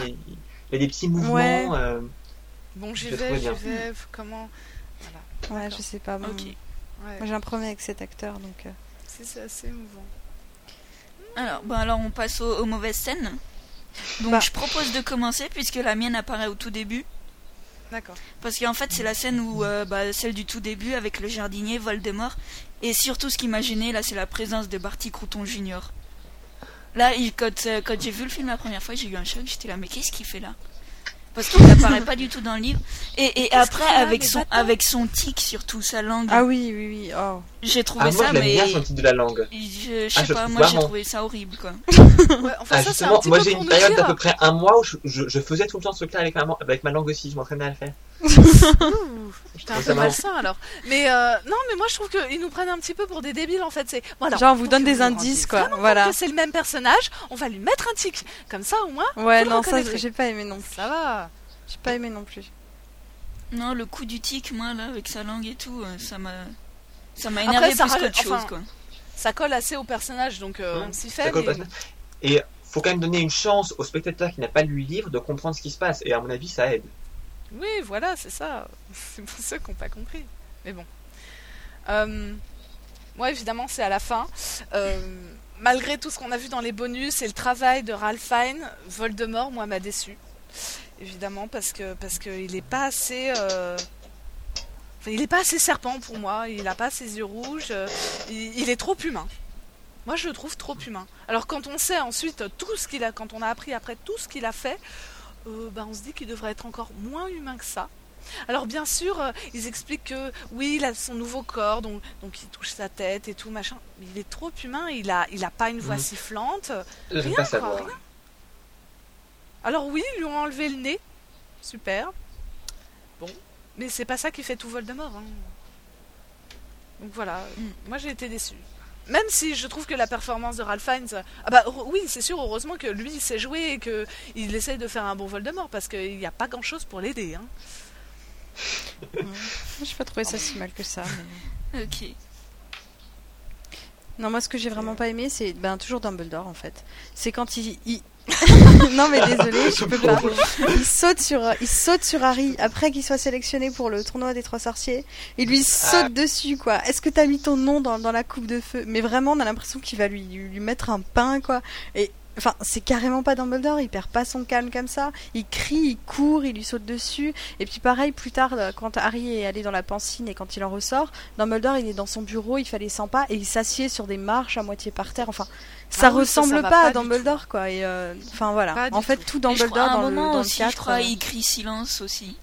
[SPEAKER 2] il a des petits mouvements.
[SPEAKER 3] Ouais.
[SPEAKER 2] Euh,
[SPEAKER 5] bon, j'y vais, j'y vais. Comment?
[SPEAKER 3] Voilà. Ouais, je sais pas.
[SPEAKER 5] Ok.
[SPEAKER 3] Moi j'ai un problème avec cet acteur donc. Euh.
[SPEAKER 5] C'est assez émouvant.
[SPEAKER 18] Alors, bon, alors on passe aux, mauvaises scènes. Donc bah. je propose de commencer puisque la mienne apparaît au tout début.
[SPEAKER 5] D'accord.
[SPEAKER 18] Parce qu'en fait c'est la scène où euh, bah, celle du tout début avec le jardinier Voldemort et surtout ce qui m'a gêné là c'est la présence de Barty Crouton Junior. Là il, quand, euh, quand j'ai vu le film la première fois j'ai eu un choc j'étais là mais qu'est-ce qu'il fait là? Parce qu'il n'apparaît pas du tout dans le livre. Et, et après, avec son, avec son tic sur tout sa langue.
[SPEAKER 3] Ah oui, oui, oui. Oh.
[SPEAKER 18] J'ai trouvé
[SPEAKER 2] ah,
[SPEAKER 18] ça,
[SPEAKER 2] moi,
[SPEAKER 18] mais.
[SPEAKER 2] bien son tic de la langue.
[SPEAKER 18] Je, je ah, sais pas, moi j'ai trouvé ça horrible, quoi. <laughs>
[SPEAKER 5] ouais, enfin,
[SPEAKER 2] ah,
[SPEAKER 5] ça,
[SPEAKER 2] justement,
[SPEAKER 5] un
[SPEAKER 2] moi j'ai une période d'à peu près un mois où je, je, je, faisais tout le temps ce truc-là avec ma, avec ma langue aussi, je m'entraînais à le faire. <laughs>
[SPEAKER 5] J'étais un peu malsain alors. Mais euh, non, mais moi je trouve qu'ils nous prennent un petit peu pour des débiles en fait. C'est
[SPEAKER 3] voilà, Genre on vous donne des indices quoi. Voilà.
[SPEAKER 5] C'est le même personnage, on va lui mettre un tic. Comme ça au moins.
[SPEAKER 3] Ouais, non, ça j'ai pas aimé non plus.
[SPEAKER 5] Ça va.
[SPEAKER 3] J'ai pas aimé non plus.
[SPEAKER 18] Non, le coup du tic, moi, là, avec sa langue et tout, euh, ça m'a. Ça m'a énervé Après, plus qu'autre chose, quoi.
[SPEAKER 5] Ça colle assez au personnage, donc euh, on s'y fait.
[SPEAKER 2] Et faut quand même donner une chance au spectateur qui n'a pas lu le livre de comprendre ce qui se passe. Et à mon avis, ça aide.
[SPEAKER 5] Oui, voilà, c'est ça. <laughs> C'est pour ceux qui n'ont pas compris. Mais bon. Euh, moi évidemment c'est à la fin. malgré tout ce qu'on a vu dans les bonus et le travail de Ralph Fiennes, Voldemort, moi, m'a déçu. Évidemment, parce que parce qu'il n'est pas assez. il n'est pas assez serpent pour moi, il n'a pas ses yeux rouges, il, est trop humain. Moi, je le trouve trop humain. Alors, quand on sait ensuite tout ce qu'il a, quand on a appris après tout ce qu'il a fait, euh, bah, on se dit qu'il devrait être encore moins humain que ça. Alors bien sûr, euh, ils expliquent que oui, il a son nouveau corps, donc, donc il touche sa tête et tout machin. Mais il est trop humain, il a, il a pas une voix mhm. sifflante. Rien, pas quoi, rien. Alors oui, ils lui ont enlevé le nez, super. Bon, mais c'est pas ça qui fait tout Voldemort. Hein. Donc voilà, mm. moi j'ai été déçu. Même si je trouve que la performance de Ralph Fiennes, ah bah oui, c'est sûr, heureusement que lui il sait jouer et qu'il essaye de faire un bon Voldemort parce qu'il n'y a pas grand chose pour l'aider. Hein. <laughs>
[SPEAKER 3] Je n'ai pas trouvé ça si mal que ça.
[SPEAKER 18] Ok.
[SPEAKER 3] Non, moi ce que j'ai vraiment pas aimé, c'est ben, toujours Dumbledore en fait. C'est quand il, <laughs> non mais désolé, <laughs> je peux pas. Il saute sur, il saute sur Harry après qu'il soit sélectionné pour le tournoi des trois sorciers. Il lui saute ah. dessus quoi. Est-ce que t'as mis ton nom dans, dans, la coupe de feu? Mais vraiment, on a l'impression qu'il va lui, lui mettre un pain quoi. Et Enfin, c'est carrément pas Dumbledore, il perd pas son calme comme ça. Il crie, il court, il lui saute dessus. Et puis pareil, plus tard, euh, quand Harry est allé dans la pancine et quand il en ressort, Dumbledore, il est dans son bureau, il fallait 100 pas et il s'assied sur des marches à moitié par terre. Enfin, ça ah ressemble pas, à Dumbledore, quoi. Et euh, enfin voilà. en fait, tout, Dumbledore dans, le, dans
[SPEAKER 18] aussi, Je crois, euh, il crie silence aussi.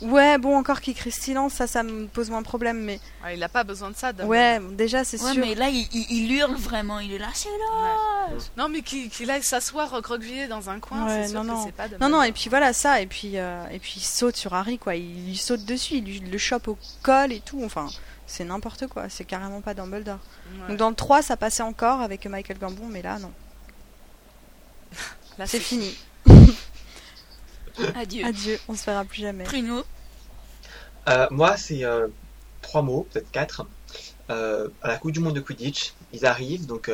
[SPEAKER 3] Ouais, bon, encore qu'il crie silence, ça, ça me pose moins de problème, mais.
[SPEAKER 5] il n'a pas besoin de ça.
[SPEAKER 3] Ouais, déjà, c'est
[SPEAKER 18] ouais,
[SPEAKER 3] sûr.
[SPEAKER 18] mais là, il, hurle vraiment, il est là, c'est là.
[SPEAKER 5] Non, mais qu'il aille s'asseoir recroquevillé dans un coin, c'est sûr non, que c'est pas de
[SPEAKER 3] Non, non, et puis voilà, ça, et puis, euh, et puis il saute sur Harry, quoi. Il, lui saute dessus, il le chope au col et tout, enfin. C'est n'importe quoi, c'est carrément pas Dumbledore. Donc dans le 3, ça passait encore avec Michael Gambon, mais là, non. là, c'est fini.
[SPEAKER 18] Adieu.
[SPEAKER 3] Adieu, on se verra plus jamais.
[SPEAKER 18] Pruno.
[SPEAKER 2] Euh, moi, c'est euh, trois mots, peut-être quatre. Euh, à la Coupe du Monde de Quidditch, ils arrivent, donc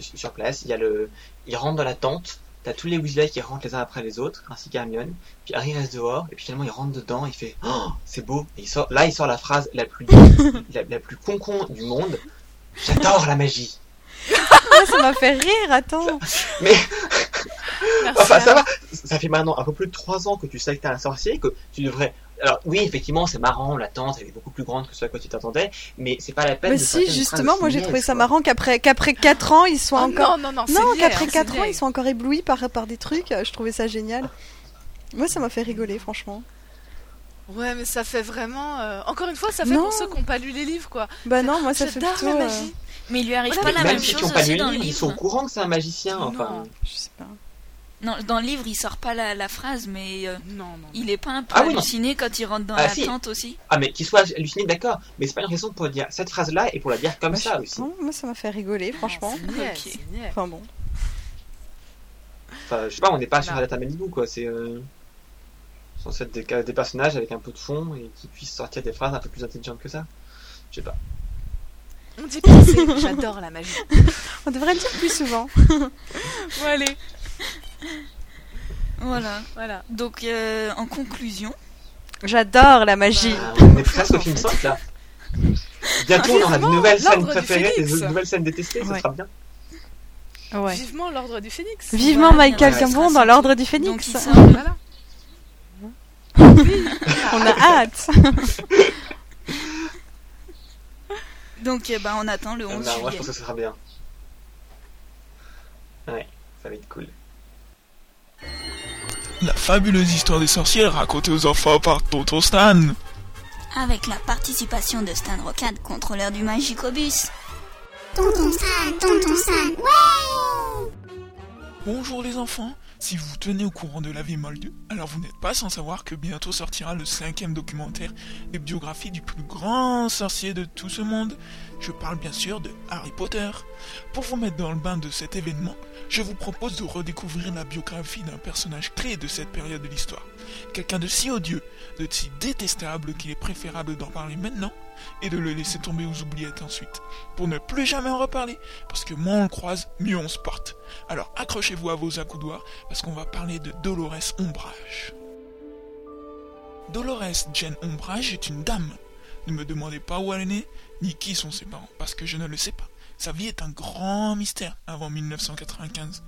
[SPEAKER 2] sur place, il y a le, ils rentrent dans la tente. T'as tous les Weasley qui rentrent les uns après les autres, ainsi qu'Hermione. Puis Harry reste dehors, et puis finalement il rentre dedans, il fait oh, c'est beau. Et il sort, là, il sort la phrase la plus, <laughs> la, la plus con-con du monde. J'adore la magie.
[SPEAKER 3] ça m'a fait rire, attends.
[SPEAKER 2] Mais <laughs> enfin, ça va. Ça fait maintenant un peu plus de 3 ans que tu sais que t'es un sorcier, que tu devrais. Alors oui, effectivement, c'est marrant, la tente, elle est beaucoup plus grande que ce à quoi tu t'attendais, mais c'est pas la peine.
[SPEAKER 3] Mais si, justement, moi j'ai trouvé ça marrant qu'après qu'après 4 ans, ils soient oh encore.
[SPEAKER 5] Non, non, non,
[SPEAKER 3] non qu'après 4 ans, ils sont encore éblouis par par des trucs. Je trouvais ça génial. Moi, ça m'a fait rigoler, franchement.
[SPEAKER 5] Ouais, mais ça fait vraiment. Euh, encore une fois, ça fait pour ceux qui n'ont pas lu les livres, quoi.
[SPEAKER 3] Bah non, moi ça fait plutôt. La magie.
[SPEAKER 18] Euh, mais il lui arrive pas la même, chose aussi dans le livre.
[SPEAKER 2] Ils sont au courant que c'est un magicien, enfin.
[SPEAKER 3] Je sais pas.
[SPEAKER 18] Non, dans le livre, il sort pas la, phrase, mais euh,
[SPEAKER 5] non, non.
[SPEAKER 18] il est pas un peu ah halluciné quand il rentre dans ah, la tente aussi?
[SPEAKER 2] Ah, mais qu'il soit halluciné, d'accord, mais c'est pas une raison pour dire cette phrase-là et pour la dire comme ça aussi.
[SPEAKER 3] moi, ça m'a fait rigoler, franchement.
[SPEAKER 5] Ah,
[SPEAKER 3] enfin bon.
[SPEAKER 2] Enfin, je sais pas, on n'est pas sur la data Malibu, quoi. C'est euh, censé être des, des, personnages avec un peu de fond et qui puissent sortir des phrases un peu plus intelligentes que ça. Je sais pas.
[SPEAKER 5] On dit pas j'adore la magie. <laughs>
[SPEAKER 3] on devrait le dire plus souvent.
[SPEAKER 5] bon, allez. <laughs>
[SPEAKER 18] Voilà. voilà. Donc, euh, en conclusion.
[SPEAKER 3] J'adore la magie.
[SPEAKER 2] Bah, on est presque au film 5 là. Bientôt, on aura de nouvelles scènes préférées, des nouvelles scènes détestées, ça sera bien.
[SPEAKER 5] Ouais. Vivement l'ordre du phénix.
[SPEAKER 3] Vivement Michael Gambon dans l'ordre du phénix. <laughs>
[SPEAKER 5] voilà. <laughs>
[SPEAKER 3] on a hâte.
[SPEAKER 18] Donc, eh ben, on attend le 11
[SPEAKER 2] non,
[SPEAKER 18] juillet.
[SPEAKER 2] Moi, je pense que ça sera bien. Ouais, ça va être cool.
[SPEAKER 19] La fabuleuse histoire des sorcières racontée aux enfants par Tonton Stan.
[SPEAKER 18] Avec la participation de Stan Rocade, contrôleur du Magicobus.
[SPEAKER 20] Tonton Stan, Tonton Stan, ouais
[SPEAKER 19] Bonjour les enfants, si vous tenez au courant de la vie moldue, alors vous n'êtes pas sans savoir que bientôt sortira le cinquième documentaire des biographies du plus grand sorcier de tout ce monde. Je parle bien sûr de Harry Potter. Pour vous mettre dans le bain de cet événement, je vous propose de redécouvrir la biographie d'un personnage clé de cette période de l'histoire. Quelqu'un de si odieux, de si détestable qu'il est préférable d'en parler maintenant et de le laisser tomber aux oubliettes ensuite, pour ne plus jamais en reparler, parce que moins on le croise, mieux on se porte. Alors accrochez-vous à vos accoudoirs, parce qu'on va parler de Dolores Ombrage. Dolores Jane Ombrage est une dame, Ne me demandez pas où elle est née, ni qui sont ses parents, parce que je ne le sais pas. Sa vie est un grand mystère avant 1995.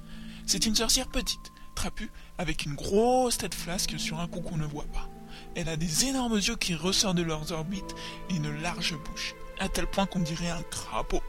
[SPEAKER 19] C'est une sorcière petite, trapue, avec une grosse tête flasque sur un cou qu'on ne voit pas. Elle a des énormes yeux qui ressortent de leurs orbites et une large bouche, à tel point qu'on dirait un crapaud.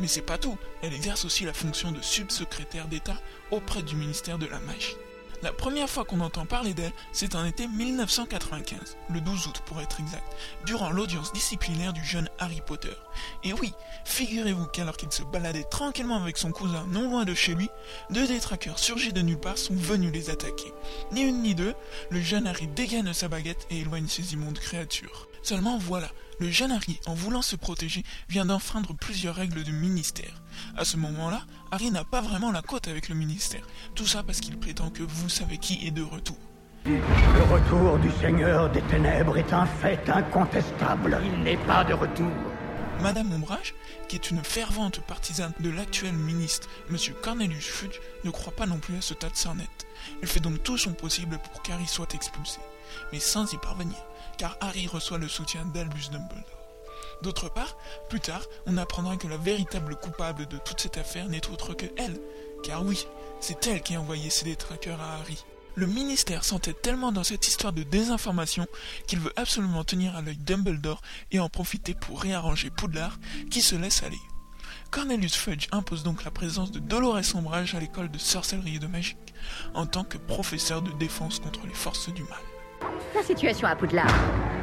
[SPEAKER 19] Mais c'est pas tout, elle exerce aussi la fonction de subsecrétaire d'État auprès du ministère de la Magie. La première fois qu'on entend parler d'elle, c'est en été 1995, le 12 août pour être exact, durant l'audience disciplinaire du jeune Harry Potter. Et oui, figurez-vous qu'alors qu'il se baladait tranquillement avec son cousin non loin de chez lui, deux détraqueurs surgis de nulle part sont venus les attaquer. Ni une ni deux, le jeune Harry dégaine sa baguette et éloigne ces immondes créatures. Seulement voilà, le jeune Harry, en voulant se protéger, vient d'enfreindre plusieurs règles du ministère. À ce moment-là, Harry n'a pas vraiment la cote avec le ministère. Tout ça parce qu'il prétend que vous savez qui est de retour.
[SPEAKER 15] Le retour du Seigneur des Ténèbres est un fait incontestable. Il n'est pas de retour.
[SPEAKER 19] Madame Ombrage, qui est une fervente partisane de l'actuel ministre, M. Cornelius Fudge, ne croit pas non plus à ce tas de sornettes. Elle fait donc tout son possible pour qu'Harry soit expulsé, mais sans y parvenir car Harry reçoit le soutien d'Albus Dumbledore. D'autre part, plus tard, on apprendra que la véritable coupable de toute cette affaire n'est autre que elle, car oui, c'est elle qui a envoyé ses détraqueurs à Harry. Le ministère s'entête tellement dans cette histoire de désinformation qu'il veut absolument tenir à l'œil Dumbledore et en profiter pour réarranger Poudlard, qui se laisse aller. Cornelius Fudge impose donc la présence de Dolores Sombrage à l'école de sorcellerie et de magie, en tant que professeur de défense contre les forces du mal.
[SPEAKER 13] La situation à Poudlard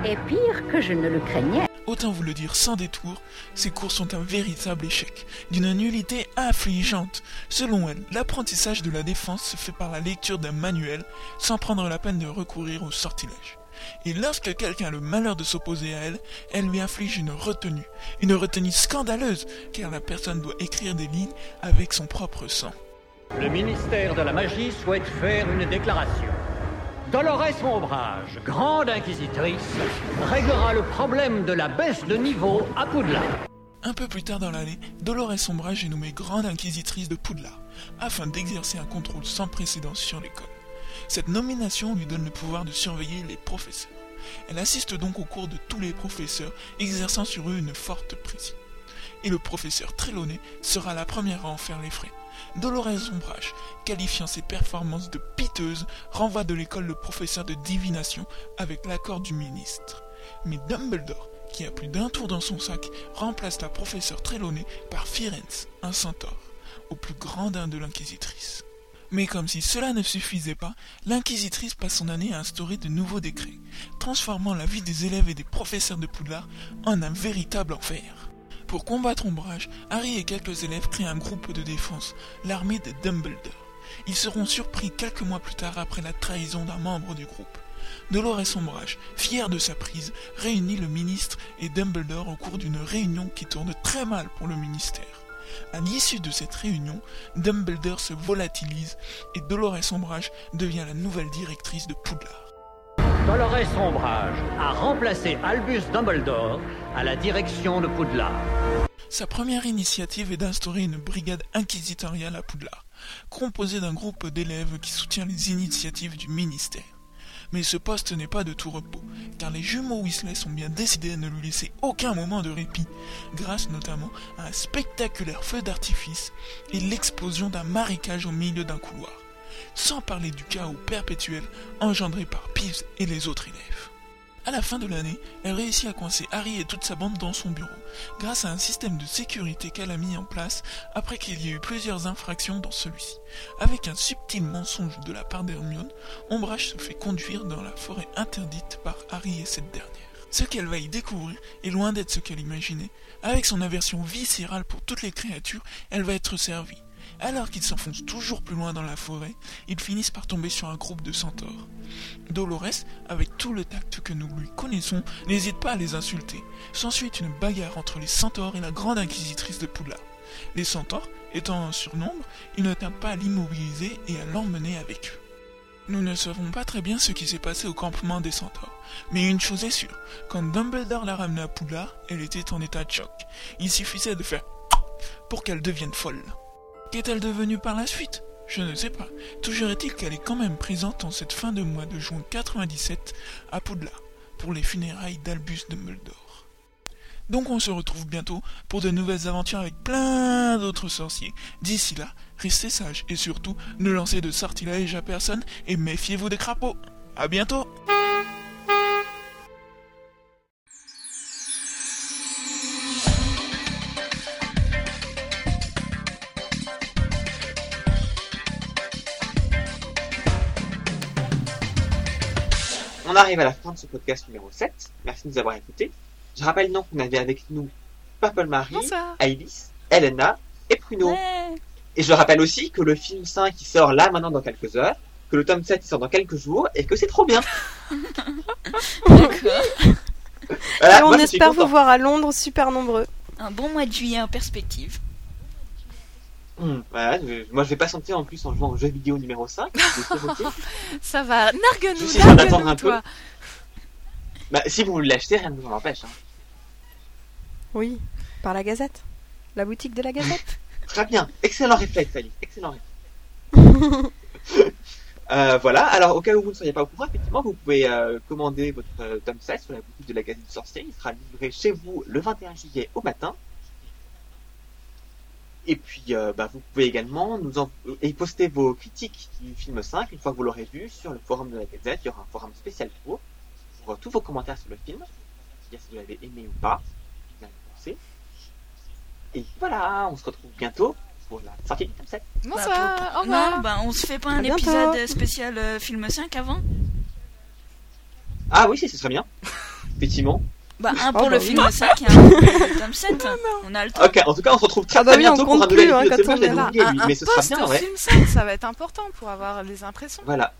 [SPEAKER 13] est pire que je ne le craignais.
[SPEAKER 19] Autant vous le dire sans détour, ces cours sont un véritable échec, d'une nullité affligeante. Selon elle, l'apprentissage de la défense se fait par la lecture d'un manuel, sans prendre la peine de recourir au sortilège. Et lorsque quelqu'un a le malheur de s'opposer à elle, elle lui inflige une retenue, une retenue scandaleuse, car la personne doit écrire des lignes avec son propre sang.
[SPEAKER 15] Le ministère de la Magie souhaite faire une déclaration. Dolores Ombrage, grande inquisitrice, réglera le problème de la baisse de niveau à Poudlard.
[SPEAKER 19] Un peu plus tard dans l'année, Dolores Ombrage est nommée grande inquisitrice de Poudlard, afin d'exercer un contrôle sans précédent sur l'école. Cette nomination lui donne le pouvoir de surveiller les professeurs. Elle assiste donc au cours de tous les professeurs, exerçant sur eux une forte pression. Et le professeur Trelawney sera la première à en faire les frais. Dolores Ombrage, qualifiant ses performances de piteuses, renvoie de l'école le professeur de divination avec l'accord du ministre. Mais Dumbledore, qui a plus d'un tour dans son sac, remplace la professeure Trelawney par Firenze, un centaure, au plus grand d'un de l'inquisitrice. Mais comme si cela ne suffisait pas, l'inquisitrice passe son année à instaurer de nouveaux décrets, transformant la vie des élèves et des professeurs de Poudlard en un véritable enfer. Pour combattre Ombrage, Harry et quelques élèves créent un groupe de défense, l'armée de Dumbledore. Ils seront surpris quelques mois plus tard après la trahison d'un membre du groupe. Dolores Ombrage, fier de sa prise, réunit le ministre et Dumbledore au cours d'une réunion qui tourne très mal pour le ministère. À l'issue de cette réunion, Dumbledore se volatilise et Dolores Ombrage devient la nouvelle directrice de Poudlard.
[SPEAKER 15] Dolores Ombrage a remplacé Albus Dumbledore à la direction de Poudlard.
[SPEAKER 19] Sa première initiative est d'instaurer une brigade inquisitoriale à Poudlard, composée d'un groupe d'élèves qui soutient les initiatives du ministère. Mais ce poste n'est pas de tout repos, car les jumeaux Weasley sont bien décidés à ne lui laisser aucun moment de répit, grâce notamment à un spectaculaire feu d'artifice et l'explosion d'un marécage au milieu d'un couloir sans parler du chaos perpétuel engendré par Peeves et les autres élèves. À la fin de l'année, elle réussit à coincer Harry et toute sa bande dans son bureau, grâce à un système de sécurité qu'elle a mis en place après qu'il y ait eu plusieurs infractions dans celui-ci. Avec un subtil mensonge de la part d'Hermione, Ombrage se fait conduire dans la forêt interdite par Harry et cette dernière. Ce qu'elle va y découvrir est loin d'être ce qu'elle imaginait. Avec son aversion viscérale pour toutes les créatures, elle va être servie. Alors qu'ils s'enfoncent toujours plus loin dans la forêt, ils finissent par tomber sur un groupe de centaures. Dolores, avec tout le tact que nous lui connaissons, n'hésite pas à les insulter. S'ensuit une bagarre entre les centaures et la grande inquisitrice de Poudlard. Les centaures, étant en surnombre, ils ne tardent pas à l'immobiliser et à l'emmener avec eux. Nous ne savons pas très bien ce qui s'est passé au campement des centaures, mais une chose est sûre, quand Dumbledore l'a ramenée à Poudlard, elle était en état de choc. Il suffisait de faire pour qu'elle devienne folle. Qu'est-elle devenue par la suite? Je ne sais pas. Toujours est-il qu'elle est quand même présente en cette fin de mois de juin 97 à Poudlard pour les funérailles d'Albus Dumbledore. Donc on se retrouve bientôt pour de nouvelles aventures avec plein d'autres sorciers. D'ici là, restez sages et surtout ne lancez de sortilèges à personne et méfiez-vous des crapauds. À bientôt
[SPEAKER 2] On arrive à la fin de ce podcast numéro 7. Merci de nous avoir écoutés. Je rappelle donc qu'on avait avec nous Purple Marie, Alice, Elena et Pruno. Et je rappelle aussi que le film 5 qui sort là maintenant dans quelques heures, que le tome 7 il sort dans quelques jours et que c'est trop bien. <laughs>
[SPEAKER 3] et on espère vous voir à Londres super nombreux.
[SPEAKER 18] Un bon mois de juillet en perspective.
[SPEAKER 2] Hum, voilà, moi je vais pas sentir en plus en jouant au jeu vidéo numéro 5. <laughs>
[SPEAKER 5] Ça va, nargue-nous, nargue-nous un toi.
[SPEAKER 2] Bah, si vous l'achetez, rien ne vous en empêche. Hein.
[SPEAKER 3] Oui, par la Gazette. La boutique de la Gazette. <laughs>
[SPEAKER 2] Très bien, excellent réflexe, Ali. Excellent réflexe. <laughs> euh, voilà, alors au cas où vous ne soyez pas au courant, effectivement, vous pouvez euh, commander votre euh, tome 16 sur la boutique de la Gazette du Sorcier. Il sera livré chez vous le 21 juillet au matin. Et puis, euh, bah, vous pouvez également nous en... et poster vos critiques du film 5 une fois que vous l'aurez vu sur le forum de la Gazette. Il y aura un forum spécial pour, pour tous vos commentaires sur le film, dire si vous l'avez aimé ou pas, vous avez pensé. Et voilà, on se retrouve bientôt pour la sortie du tome 7.
[SPEAKER 5] Bonsoir,
[SPEAKER 18] bah,
[SPEAKER 5] au revoir.
[SPEAKER 18] Non, bah, on se fait pas un épisode spécial euh, film 5 avant
[SPEAKER 2] Ah oui, si, ce serait bien. <laughs> Effectivement.
[SPEAKER 18] Bah, un pour oh, le bah, film oui. 5 et un pour le tome 7. Non, non. On a le temps.
[SPEAKER 2] Ok, en tout cas, on se retrouve très,
[SPEAKER 3] ah bah oui,
[SPEAKER 2] bientôt pour un nouvel
[SPEAKER 3] hein,
[SPEAKER 2] épisode de
[SPEAKER 5] là,
[SPEAKER 2] lui,
[SPEAKER 5] un,
[SPEAKER 2] mais ce sera bien, ouais.
[SPEAKER 5] film 5, ça va être important pour avoir les impressions.
[SPEAKER 2] Voilà.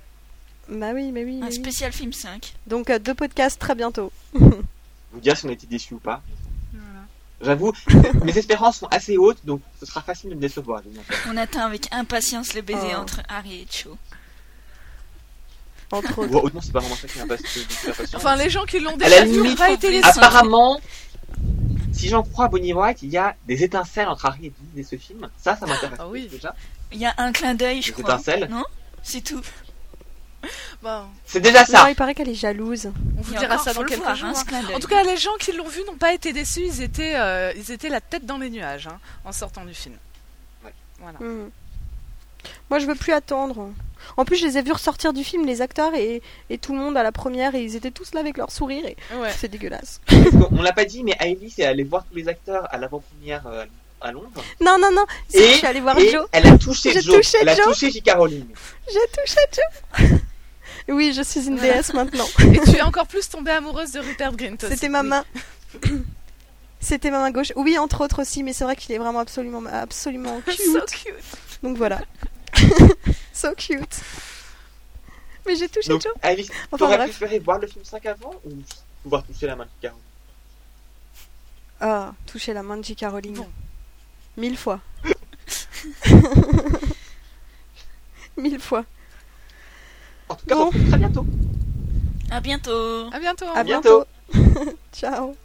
[SPEAKER 3] Bah oui, mais oui.
[SPEAKER 18] Un
[SPEAKER 3] mais
[SPEAKER 18] spécial film 5.
[SPEAKER 3] Oui. Donc, euh, deux podcasts très bientôt.
[SPEAKER 2] Vous dire si on a été déçus ou pas.
[SPEAKER 5] Voilà.
[SPEAKER 2] J'avoue, <laughs> mes espérances sont assez hautes, donc ce sera facile de me décevoir.
[SPEAKER 18] On attend avec impatience le baiser
[SPEAKER 3] Oh.
[SPEAKER 18] entre Harry et Cho.
[SPEAKER 3] Entre autres.
[SPEAKER 2] Bon, non, c'est pas vraiment ça qui m'a.
[SPEAKER 5] Enfin, les gens qui l'ont déjà vu n'ont pas été déçus.
[SPEAKER 2] apparemment, si j'en crois Bonnie Wright, il y a des étincelles entre Harry et Dean et ce film. Ça, ça m'intéresse
[SPEAKER 5] Ah oui.
[SPEAKER 2] déjà.
[SPEAKER 18] Il y a un clin d'œil, je
[SPEAKER 2] Des
[SPEAKER 18] crois.
[SPEAKER 2] étincelles
[SPEAKER 18] Non? C'est tout.
[SPEAKER 5] Bon,
[SPEAKER 2] C'est déjà
[SPEAKER 3] Non,
[SPEAKER 2] ça.
[SPEAKER 3] il paraît qu'elle est jalouse.
[SPEAKER 5] on vous dira ça dans quelques
[SPEAKER 18] voir,
[SPEAKER 5] jours.
[SPEAKER 18] hein.
[SPEAKER 5] En tout cas, les gens qui l'ont vu n'ont pas été déçus. Ils étaient, euh, ils étaient la tête dans les nuages hein, en sortant du film.
[SPEAKER 2] Ouais.
[SPEAKER 5] Voilà.
[SPEAKER 3] Hmm. Moi, je veux plus attendre. En plus, je les ai vus ressortir du film, les acteurs et, et tout le monde à la première, et ils étaient tous là avec leur sourire. Et...
[SPEAKER 5] Ouais.
[SPEAKER 3] C'est dégueulasse. <laughs>
[SPEAKER 2] On l'a pas dit, mais Ivy, c'est allé voir tous les acteurs à l'avant-première euh, à Londres.
[SPEAKER 3] Non, non, non.
[SPEAKER 2] Et,
[SPEAKER 3] je suis allée voir
[SPEAKER 2] et
[SPEAKER 3] Joe.
[SPEAKER 2] elle a touché <laughs>
[SPEAKER 3] J'ai
[SPEAKER 2] Joe.
[SPEAKER 3] touché
[SPEAKER 2] elle a
[SPEAKER 3] Joe.
[SPEAKER 2] touché J.K. Rowling.
[SPEAKER 3] J'ai touché Joe. <laughs> oui, je suis une
[SPEAKER 5] Voilà.
[SPEAKER 3] déesse maintenant.
[SPEAKER 5] Et tu es encore plus tombée amoureuse de Rupert Grint.
[SPEAKER 3] C'était ma main. <coughs> C'était ma main gauche. Oui, entre autres aussi, mais c'est vrai qu'il est vraiment absolument, absolument cute.
[SPEAKER 5] so cute.
[SPEAKER 3] Donc voilà. <laughs> so cute. Mais j'ai touché
[SPEAKER 2] Donc,
[SPEAKER 3] Joe.
[SPEAKER 2] Ivy,
[SPEAKER 3] Enfin,
[SPEAKER 2] t'aurais
[SPEAKER 3] bref.
[SPEAKER 2] préféré voir le film 5 avant ou pouvoir toucher la main de J.K. Rowling?
[SPEAKER 3] Ah, toucher la main de J.K. Rowling.
[SPEAKER 5] Bon.
[SPEAKER 3] Mille fois. <laughs> Mille fois.
[SPEAKER 2] En tout cas,
[SPEAKER 3] Bon.
[SPEAKER 2] on se retrouve très bientôt.
[SPEAKER 18] À bientôt.
[SPEAKER 5] À bientôt.
[SPEAKER 3] À
[SPEAKER 2] bientôt.
[SPEAKER 3] bientôt. <laughs> Ciao.